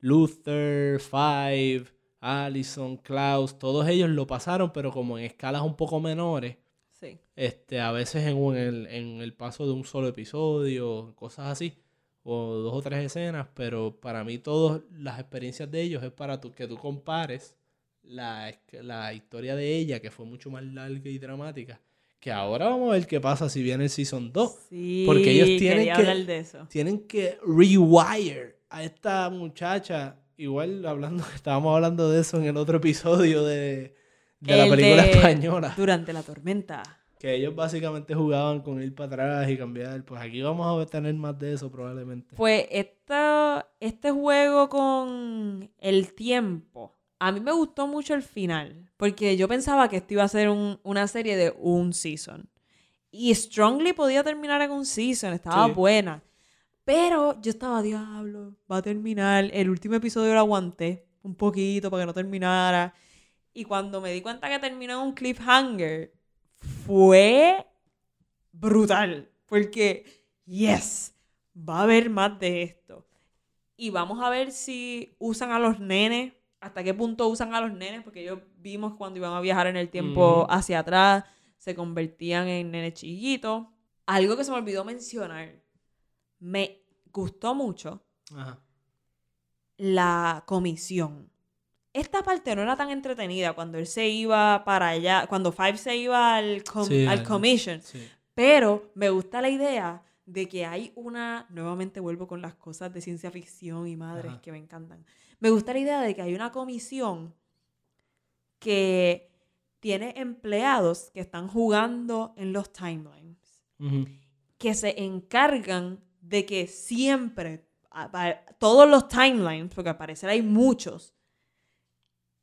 Luther, Five, Allison, Klaus, todos ellos lo pasaron, pero como en escalas un poco menores. Sí. Este, a veces en, un- en el, en el paso de un solo episodio, cosas así, o dos o tres escenas, pero para mí todas las experiencias de ellos es para tú- que tú compares la, la historia de ella, que fue mucho más larga y dramática, que ahora vamos a ver qué pasa si viene el Season 2. Sí, Porque ellos tienen que- hablar de eso. Tienen que rewire a esta muchacha, igual hablando, estábamos hablando de eso en el otro episodio de, de la El película de española. Durante la tormenta. Que ellos básicamente jugaban con ir para atrás y cambiar. Pues aquí vamos a tener más de eso probablemente. Pues esta, este juego con el tiempo, a mí me gustó mucho el final, porque yo pensaba que esto iba a ser un- una serie de un season. Y Strongly podía terminar en un season, estaba Sí. buena. Pero yo estaba, diablo, va a terminar. El último episodio lo aguanté un poquito para que no terminara. Y cuando me di cuenta que terminó en un cliffhanger, fue brutal. Porque, yes, va a haber más de esto. Y vamos a ver si usan a los nenes, hasta qué punto usan a los nenes, porque ellos vimos cuando iban a viajar en el tiempo hacia atrás, se convertían en nenes chiquitos. Algo que se me olvidó mencionar, me gustó mucho Ajá. la comisión. Esta parte no era tan entretenida cuando él se iba para allá, cuando Five se iba al, com- Sí, al al- commission. Sí. Pero me gusta la idea de que hay una, nuevamente vuelvo con las cosas de ciencia ficción y madres Ajá. que me encantan. Me gusta la idea de que hay una comisión que tiene empleados que están jugando en los timelines, que se encargan de que siempre, todos los timelines, porque al parecer hay muchos,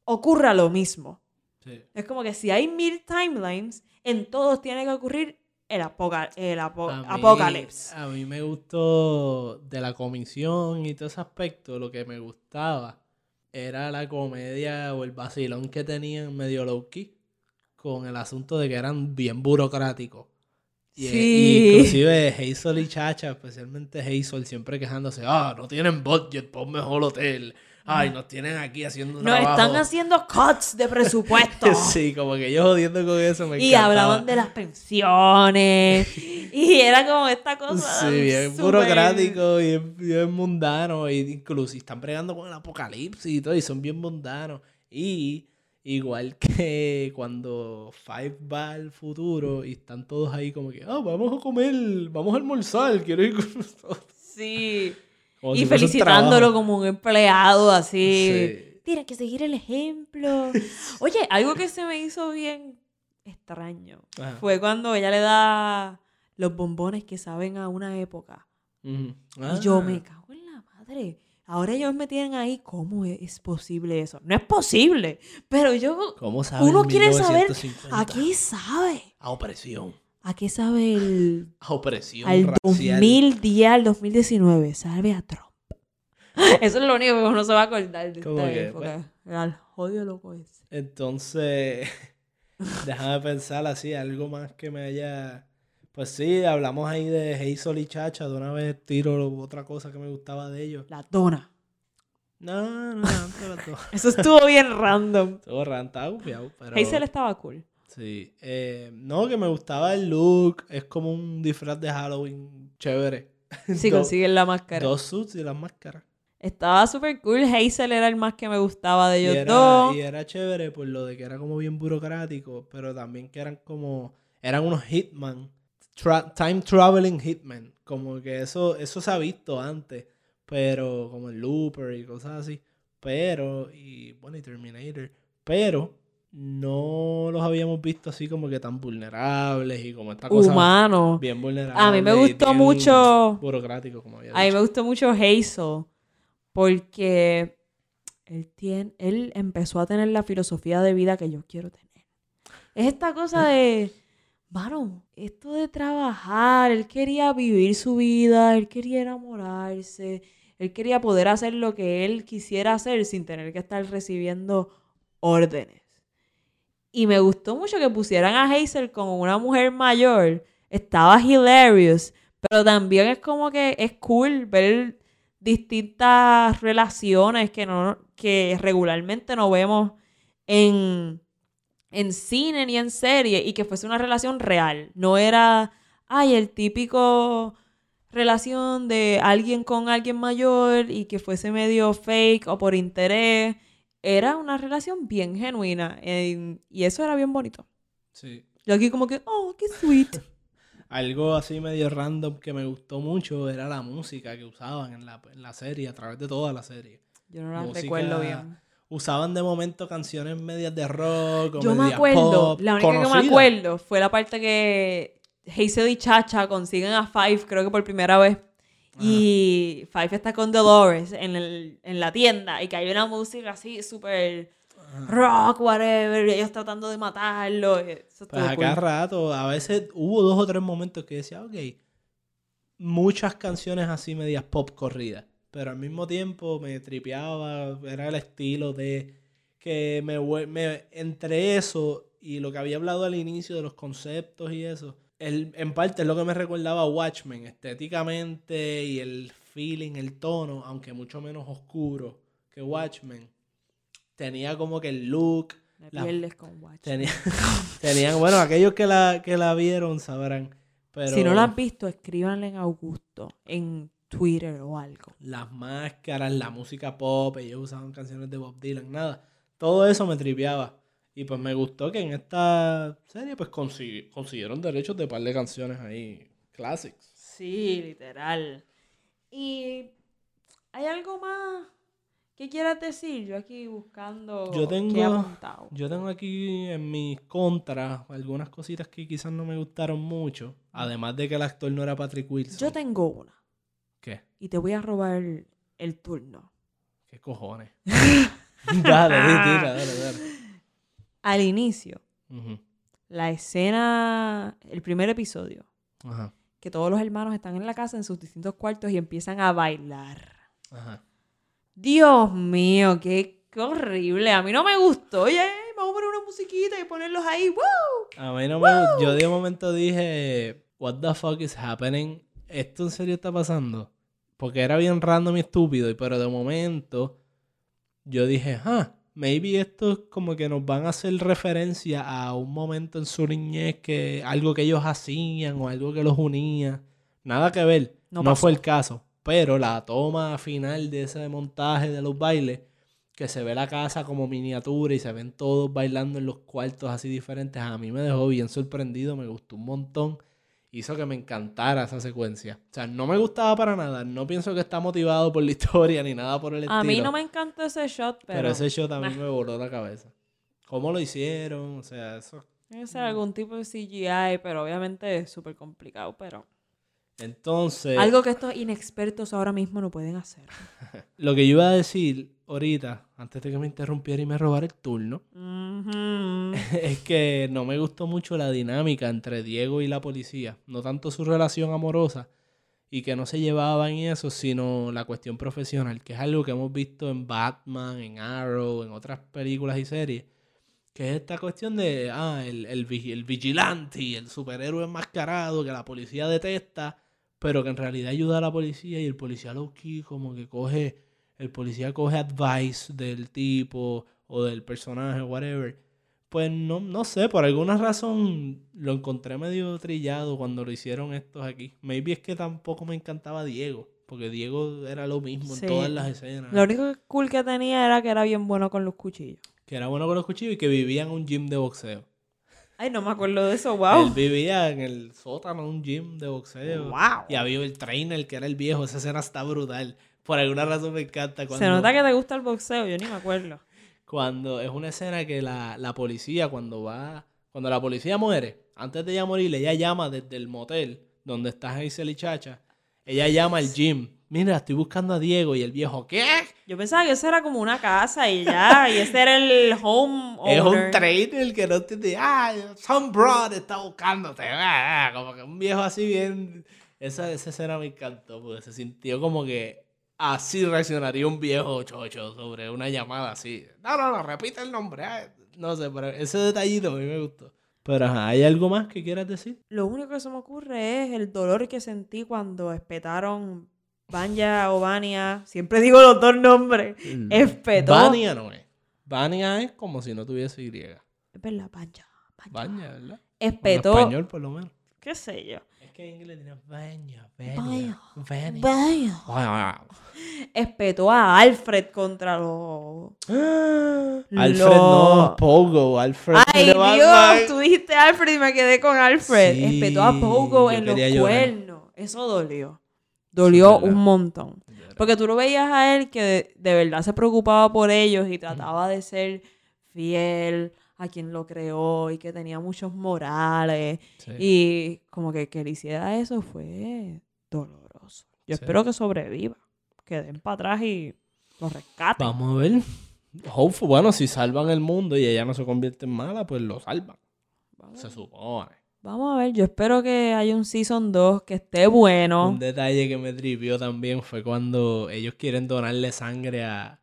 ocurra lo mismo. Sí. Es como que si hay mil timelines, en todos tiene que ocurrir el, apoca- el apo- A mí- apocalipsis. A mí me gustó de la comisión y todo ese aspecto. Lo que me gustaba era la comedia o el vacilón que tenían medio low key con el asunto de que eran bien burocráticos. Y, Sí. y inclusive Hazel y Chacha, especialmente Hazel, siempre quejándose, ah, no tienen budget un mejor hotel. Ay, nos tienen aquí haciendo un Nos trabajo. están haciendo cuts de presupuesto. sí, como que ellos jodiendo con eso me y encantaba. hablaban de las pensiones. y era como esta cosa. Sí, bien burocrático, bien, bien mundano. Y incluso están pregando con el apocalipsis y todo, y son bien mundanos. Y igual que cuando Five va al futuro y están todos ahí como que, ah, vamos a comer, vamos a almorzar, quiero ir con nosotros. Sí. Como y si felicitándolo como un empleado así. Sí. Tienes que seguir el ejemplo. Oye, algo que se me hizo bien extraño Ajá. fue cuando ella le da los bombones que saben a una época. Y yo Ah. me cago en la madre. Ahora ellos me tienen ahí, ¿cómo es, posible eso? No es posible, pero yo... ¿Cómo sabe Uno quiere saber 1950? ¿A qué sabe? A opresión. ¿A qué sabe el... A opresión al racial. 2010, al 2019? Sabe a Trump. Eso es lo único que uno se va a acordar de ¿Cómo esta que? época. Al jodido loco ese. Entonces, déjame pensar así, algo más que me haya... Pues sí, hablamos ahí de Hazel y Chacha, de una vez tiro otra cosa que me gustaba de ellos. La dona. No, no, no, todo. Eso estuvo bien random. Estaba gufiado, pero... Hazel estaba cool. Sí. Eh, no, que me gustaba el look, es como un disfraz de Halloween chévere. Si Dos- consiguen la máscara. Dos suits y las máscaras. Estaba súper cool. Hazel era el más que me gustaba de Y ellos era, dos. y era chévere por lo de que era como bien burocrático, pero también que eran como, eran unos hitman, tra- time traveling hitman, como que eso, eso se ha visto antes, pero como el Looper y cosas así, pero, y bueno, y Terminator, pero no los habíamos visto así como que tan vulnerables y como esta cosa Humano. bien vulnerable. A mí me gustó mucho- burocrático, como había A mí dicho. me gustó mucho Hazel porque él, tiene, él empezó a tener la filosofía de vida que yo quiero tener. Es esta cosa de, mano, esto de trabajar, él quería vivir su vida, él quería enamorarse, él quería poder hacer lo que él quisiera hacer sin tener que estar recibiendo órdenes. Y me gustó mucho que pusieran a Hazel como una mujer mayor. Estaba hilarious. Pero también es como que es cool ver distintas relaciones que, no, que regularmente no vemos en, en cine ni en serie y que fuese una relación real. No era, ay, el típico relación de alguien con alguien mayor y que fuese medio fake o por interés. Era una relación bien genuina eh, y eso era bien bonito. Sí. Yo aquí como que, oh, qué sweet. Algo así medio random que me gustó mucho era la música que usaban en la, en la serie, a través de toda la serie. Yo no la Música- recuerdo bien. Usaban de momento canciones medias de rock o Yo me medias acuerdo, pop, la única que me acuerdo fue la parte que Hazel y Chacha consiguen a Five, creo que por primera vez. Y Five está con Dolores en, el, en la tienda y que hay una música así súper rock, whatever, y ellos tratando de matarlo. Eso Pues a cool. cada rato, a veces hubo dos o tres momentos que decía, ok, muchas canciones así medias pop corridas, pero al mismo tiempo me tripeaba, era el estilo de que me, me entre eso y lo que había hablado al inicio de los conceptos y eso, el, en parte es lo que me recordaba a Watchmen, estéticamente y el feeling, el tono, aunque mucho menos oscuro que Watchmen, tenía como que el look, Me la- con Watch. Tenía, tenían, bueno, aquellos que la, que la vieron sabrán. Pero Si no la han visto, escríbanle en Augusto, en Twitter o algo. las máscaras, la música pop, ellos usaban canciones de Bob Dylan, nada. Todo eso me tripeaba. Y pues me gustó que en esta serie pues consi- consiguieron derechos de par de canciones ahí, classics. Sí, literal. Y hay algo más que quieras decir. Yo aquí buscando Yo qué tengo, apuntado. yo tengo aquí en mis contras algunas cositas que quizás no me gustaron mucho. Además de que el actor no era Patrick Wilson. Yo tengo una ¿Qué? y te voy a robar el, el turno. ¿Qué cojones? dale, tira, dale, dale. Al inicio, la escena, el primer episodio, Ajá, que todos los hermanos están en la casa en sus distintos cuartos y empiezan a bailar. ajá. Dios mío, qué, qué horrible. A mí no me gustó. Oye, vamos a poner una musiquita y ponerlos ahí. ¡Woo! A mí no me Yo de momento dije, what the fuck is happening? ¿Esto en serio está pasando? Porque era bien random y estúpido, pero de momento yo dije, ah, maybe esto es como que nos van a hacer referencia a un momento en su niñez que algo que ellos hacían o algo que los unía. Nada que ver, No no, fue el caso. Pero la toma final de ese montaje de los bailes, que se ve la casa como miniatura y se ven todos bailando en los cuartos así diferentes, a mí me dejó bien sorprendido, me gustó un montón. Hizo que me encantara esa secuencia. O sea, no me gustaba para nada. No pienso que está motivado por la historia ni nada por el estilo. A mí no me encantó ese shot, pero, Pero ese show también me voló la cabeza. ¿Cómo lo hicieron? O sea, eso. que ser algún tipo de CGI, pero obviamente es súper complicado, pero... Entonces, Algo que estos inexpertos ahora mismo no pueden hacer. lo que yo iba a decir ahorita, antes de que me interrumpiera y me robara el turno, es que no me gustó mucho la dinámica entre Diego y la policía. No tanto su relación amorosa y que no se llevaban y eso, sino la cuestión profesional, que es algo que hemos visto en Batman, en Arrow, en otras películas y series. Que es esta cuestión de, ah, el, el, el vigilante y el superhéroe enmascarado que la policía detesta, pero que en realidad ayuda a la policía y el policía key como que coge, el policía coge advice del tipo o del personaje, whatever. Pues no, no sé, por alguna razón lo encontré medio trillado cuando lo hicieron estos aquí. Maybe es que tampoco me encantaba Diego, porque Diego era lo mismo Sí. en todas las escenas. Lo único cool que tenía era que era bien bueno con los cuchillos. Que era bueno con los cuchillos y que vivía en un gym de boxeo. Ay, no me acuerdo de eso, Él wow. vivía en el sótano un gym de boxeo. Wow. Y había el trainer que era el viejo. Esa escena está brutal. Por alguna razón me encanta. Cuando, Se nota que te gusta el boxeo, yo ni me acuerdo. Cuando es una escena que la, la policía, cuando va. Cuando la policía muere, antes de ella morir, ella llama desde el motel donde está Hazel y Chacha. Ella llama al gym. Mira, estoy buscando a Diego. Y el viejo, ¿qué? Yo pensaba que eso era como una casa y ya, y ese era el home Es un trainer que no entiende. Ah, some broad está buscándote. Ah, ah", como que un viejo así bien. Esa, esa escena me encantó porque se sintió como que así reaccionaría un viejo chocho sobre una llamada así. No, no, no, repite el nombre. ah". No sé, pero ese detallito a mí me gustó. Pero ajá, ¿hay algo más que quieras decir? Lo único que se me ocurre es el dolor que sentí cuando espetaron Banya o Vania. Siempre digo los dos nombres. Espetó. Vania no es. Vania es como si no tuviese Y. Es verdad. Banya. Baña, ¿verdad? Espetó. En español, por lo menos. ¿Qué sé yo? Que en inglés tiene Vaya. Espetó a Alfred contra los. Alfred no, Pogo, Alfred. Ay. Dios, tú dijiste Alfred y me quedé con Alfred. Sí, Espetó a Pogo en los llorar. cuernos. Eso dolió. Dolió un montón. Porque tú lo veías a él que de, de verdad se preocupaba por ellos y trataba de ser fiel a quien lo creó y que tenía muchos morales. Sí. Y como que que le hiciera eso fue doloroso. Yo Sí. espero que sobreviva. Que den para atrás y lo rescaten. Vamos a ver. Hopeful, bueno, si salvan el mundo y ella no se convierte en mala, pues lo salvan. Se supone. vamos a ver, yo espero que haya un Season 2 que esté bueno. Un detalle que me trivió también fue cuando ellos quieren donarle sangre a,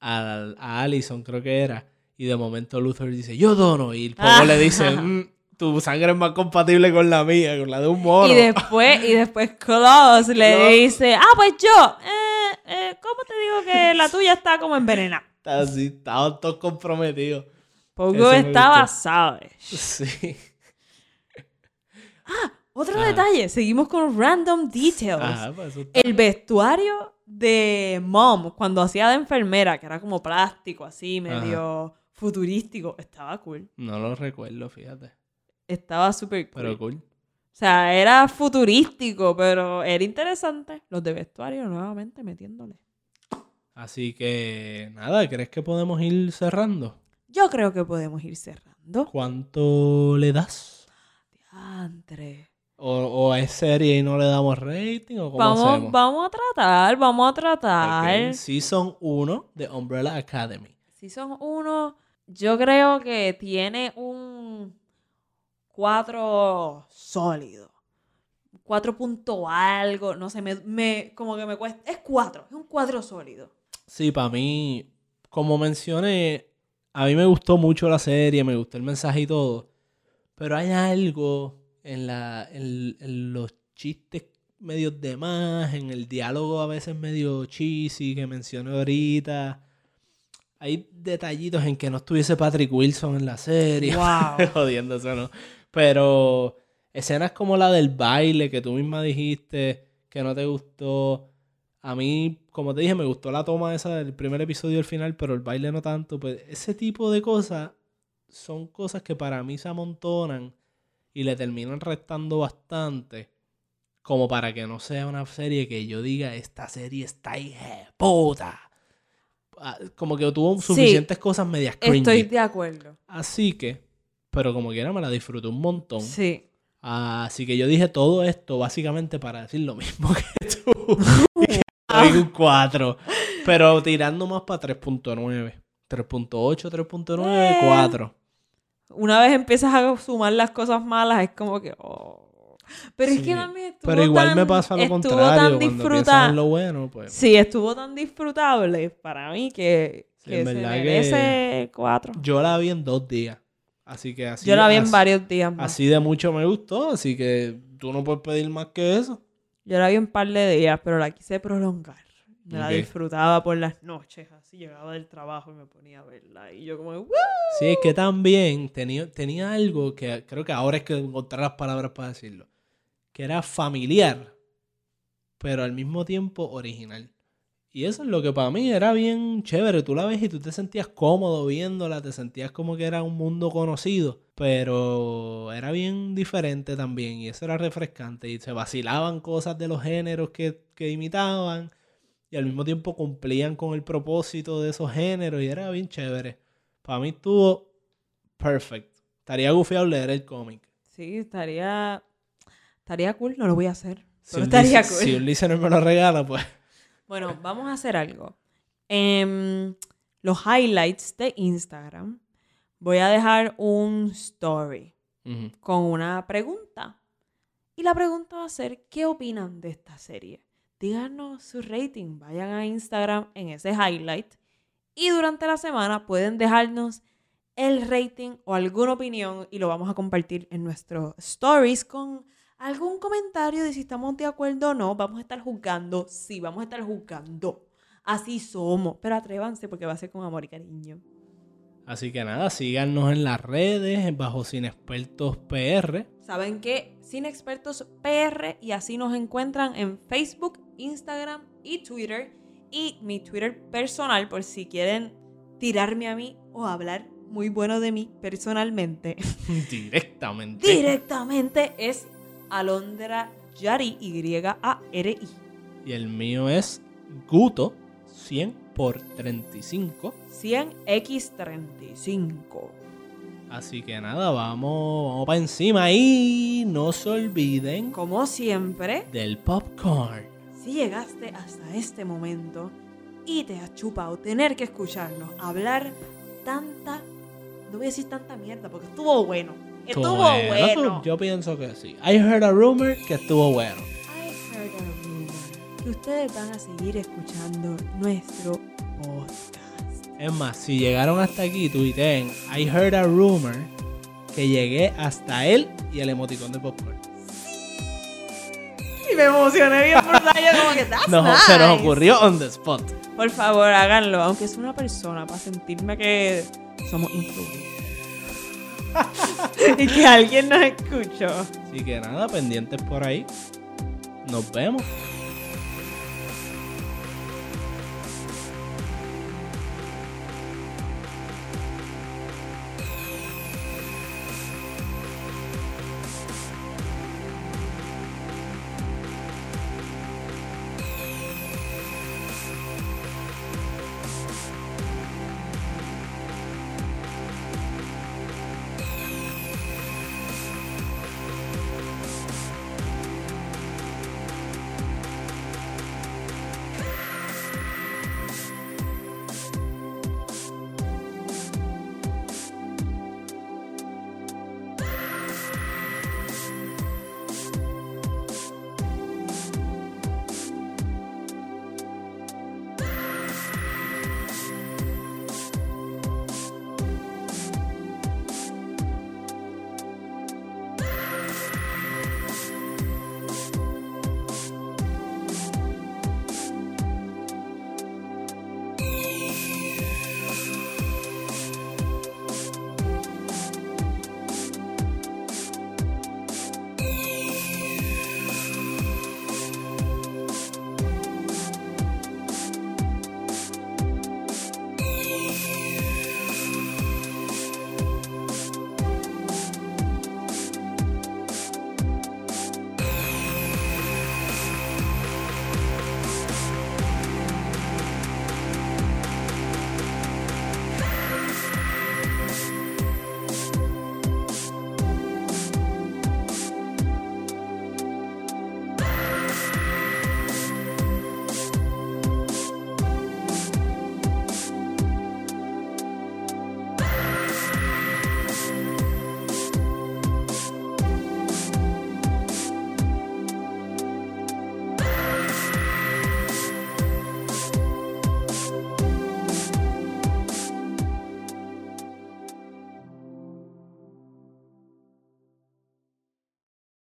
a, a Allison, creo que era. Y de momento Luther dice, yo dono. Y el poco le dice, "Mm, tu sangre es más compatible con la mía, con la de un mono. Y después, y después Klaus le dice, ah, pues yo, eh, eh, ¿cómo te digo que la tuya está como envenenada? Está así, estaban todos comprometidos. Eso me estaba. ¿sabes? Sí. Otro Ajá. detalle, seguimos con random details. Ajá, pues eso está- El vestuario de Mom, cuando hacía de enfermera, que era como plástico, así, medio futurístico, estaba cool. No lo recuerdo, fíjate. Estaba súper cool. Pero cool. O sea, era futurístico, pero era interesante. Los de vestuario nuevamente metiéndole. Así que, nada, ¿crees que podemos ir cerrando? Yo creo que podemos ir cerrando. ¿Cuánto le das? Diantre. ¿O, o es serie y no le damos rating? ¿O cómo Vamos, hacemos? vamos a tratar, vamos a tratar. Ok, Season 1 de Umbrella Academy. Season 1, yo creo que tiene un 4 sólido. 4 punto algo, no sé, me, me- como que me cuesta. Es 4, es un 4 sólido. Sí, para mí, como mencioné, a mí me gustó mucho la serie, me gustó el mensaje y todo. Pero hay algo en, la, en, en los chistes medio de más, en el diálogo a veces medio cheesy que mencioné ahorita. Hay detallitos en que no estuviese Patrick Wilson en la serie. Wow. Jodiéndose, ¿no? Pero escenas como la del baile que tú misma dijiste que no te gustó. A mí, como te dije, me gustó la toma esa del primer episodio al final, pero el baile no tanto. Pues ese tipo de cosas son cosas que para mí se amontonan y le terminan restando bastante. Como para que no sea una serie que yo diga, esta serie está hija puta. Ah, Como que tuvo Sí. suficientes cosas medias cringy. Estoy de acuerdo. Así que, pero como quiera me la disfruté un montón. Sí. Así que yo dije todo esto básicamente para decir lo mismo que tú. y que un 4. Pero tirando más para 3.9. 3.8, 3.9, Eh. 4. Una vez empiezas a sumar las cosas malas, es como que. oh. Pero es que también estuvo Pero igual tan- me pasa lo estuvo contrario. tan disfruta- en lo bueno, pues. Sí, estuvo tan disfrutable para mí que, Sí, que en se verdad que- merece cuatro. Yo la vi en dos días. Así que así. Yo la vi en así- varios días más. Así de mucho me gustó. Así que tú no puedes pedir más que eso. Yo la vi un par de días, pero la quise prolongar. Me la disfrutaba por las noches, así llegaba del trabajo y me ponía a verla. Y yo como, ¡Woo! Sí, es que también tenía, tenía algo que creo que ahora es que encontrar las palabras para decirlo. Era familiar, pero al mismo tiempo original. Y eso es lo que para mí era bien chévere. Tú la ves y tú te sentías cómodo viéndola, te sentías como que era un mundo conocido, pero era bien diferente también. Y eso era refrescante. Y se vacilaban cosas de los géneros que, que imitaban. Y al mismo tiempo cumplían con el propósito de esos géneros. Y era bien chévere. Para mí estuvo perfect. Estaría gufiado leer el cómic. Sí, estaría, estaría cool, no lo voy a hacer. Si Pero estaría cool. si un listener me lo regala, pues. Bueno, vamos a hacer algo. En los highlights de Instagram voy a dejar un story con una pregunta. Y la pregunta va a ser, ¿qué opinan de esta serie? Díganos su rating, vayan a Instagram en ese highlight y durante la semana pueden dejarnos el rating o alguna opinión y lo vamos a compartir en nuestros stories con algún comentario de si estamos de acuerdo o no. Vamos a estar juzgando, sí, vamos a estar juzgando. Así somos, pero atrévanse porque va a ser con amor y cariño. Así que nada, síganos en las redes, bajo Sin Expertos PR. Saben que Sin Expertos PR y así nos encuentran en Facebook, Instagram y Twitter. Y mi Twitter personal por si quieren tirarme a mí o hablar muy bueno de mí personalmente. Directamente. Directamente es Alondra Yari, Y-A-R-I. Y el mío es Guto 100 por 35. 100X35. Así que nada, vamos, vamos para encima y no se olviden Como siempre, del popcorn. si llegaste hasta este momento y te has chupado tener que escucharnos hablar tanta, no voy a decir tanta mierda porque estuvo bueno. Estuvo bueno. Yo pienso que sí. I heard a rumor que estuvo bueno. I heard a rumor que ustedes van a seguir escuchando nuestro podcast. Es más, si llegaron hasta aquí, tuiteen I heard a rumor que llegué hasta él y el emoticón de popcorn. Y me emocioné bien por yo como que that's Nos- Se nos nice". ocurrió on the spot. Por favor, háganlo, aunque es una persona, para sentirme que somos influyentes. y que alguien nos escuchó. Así que nada, pendientes por ahí. Nos vemos.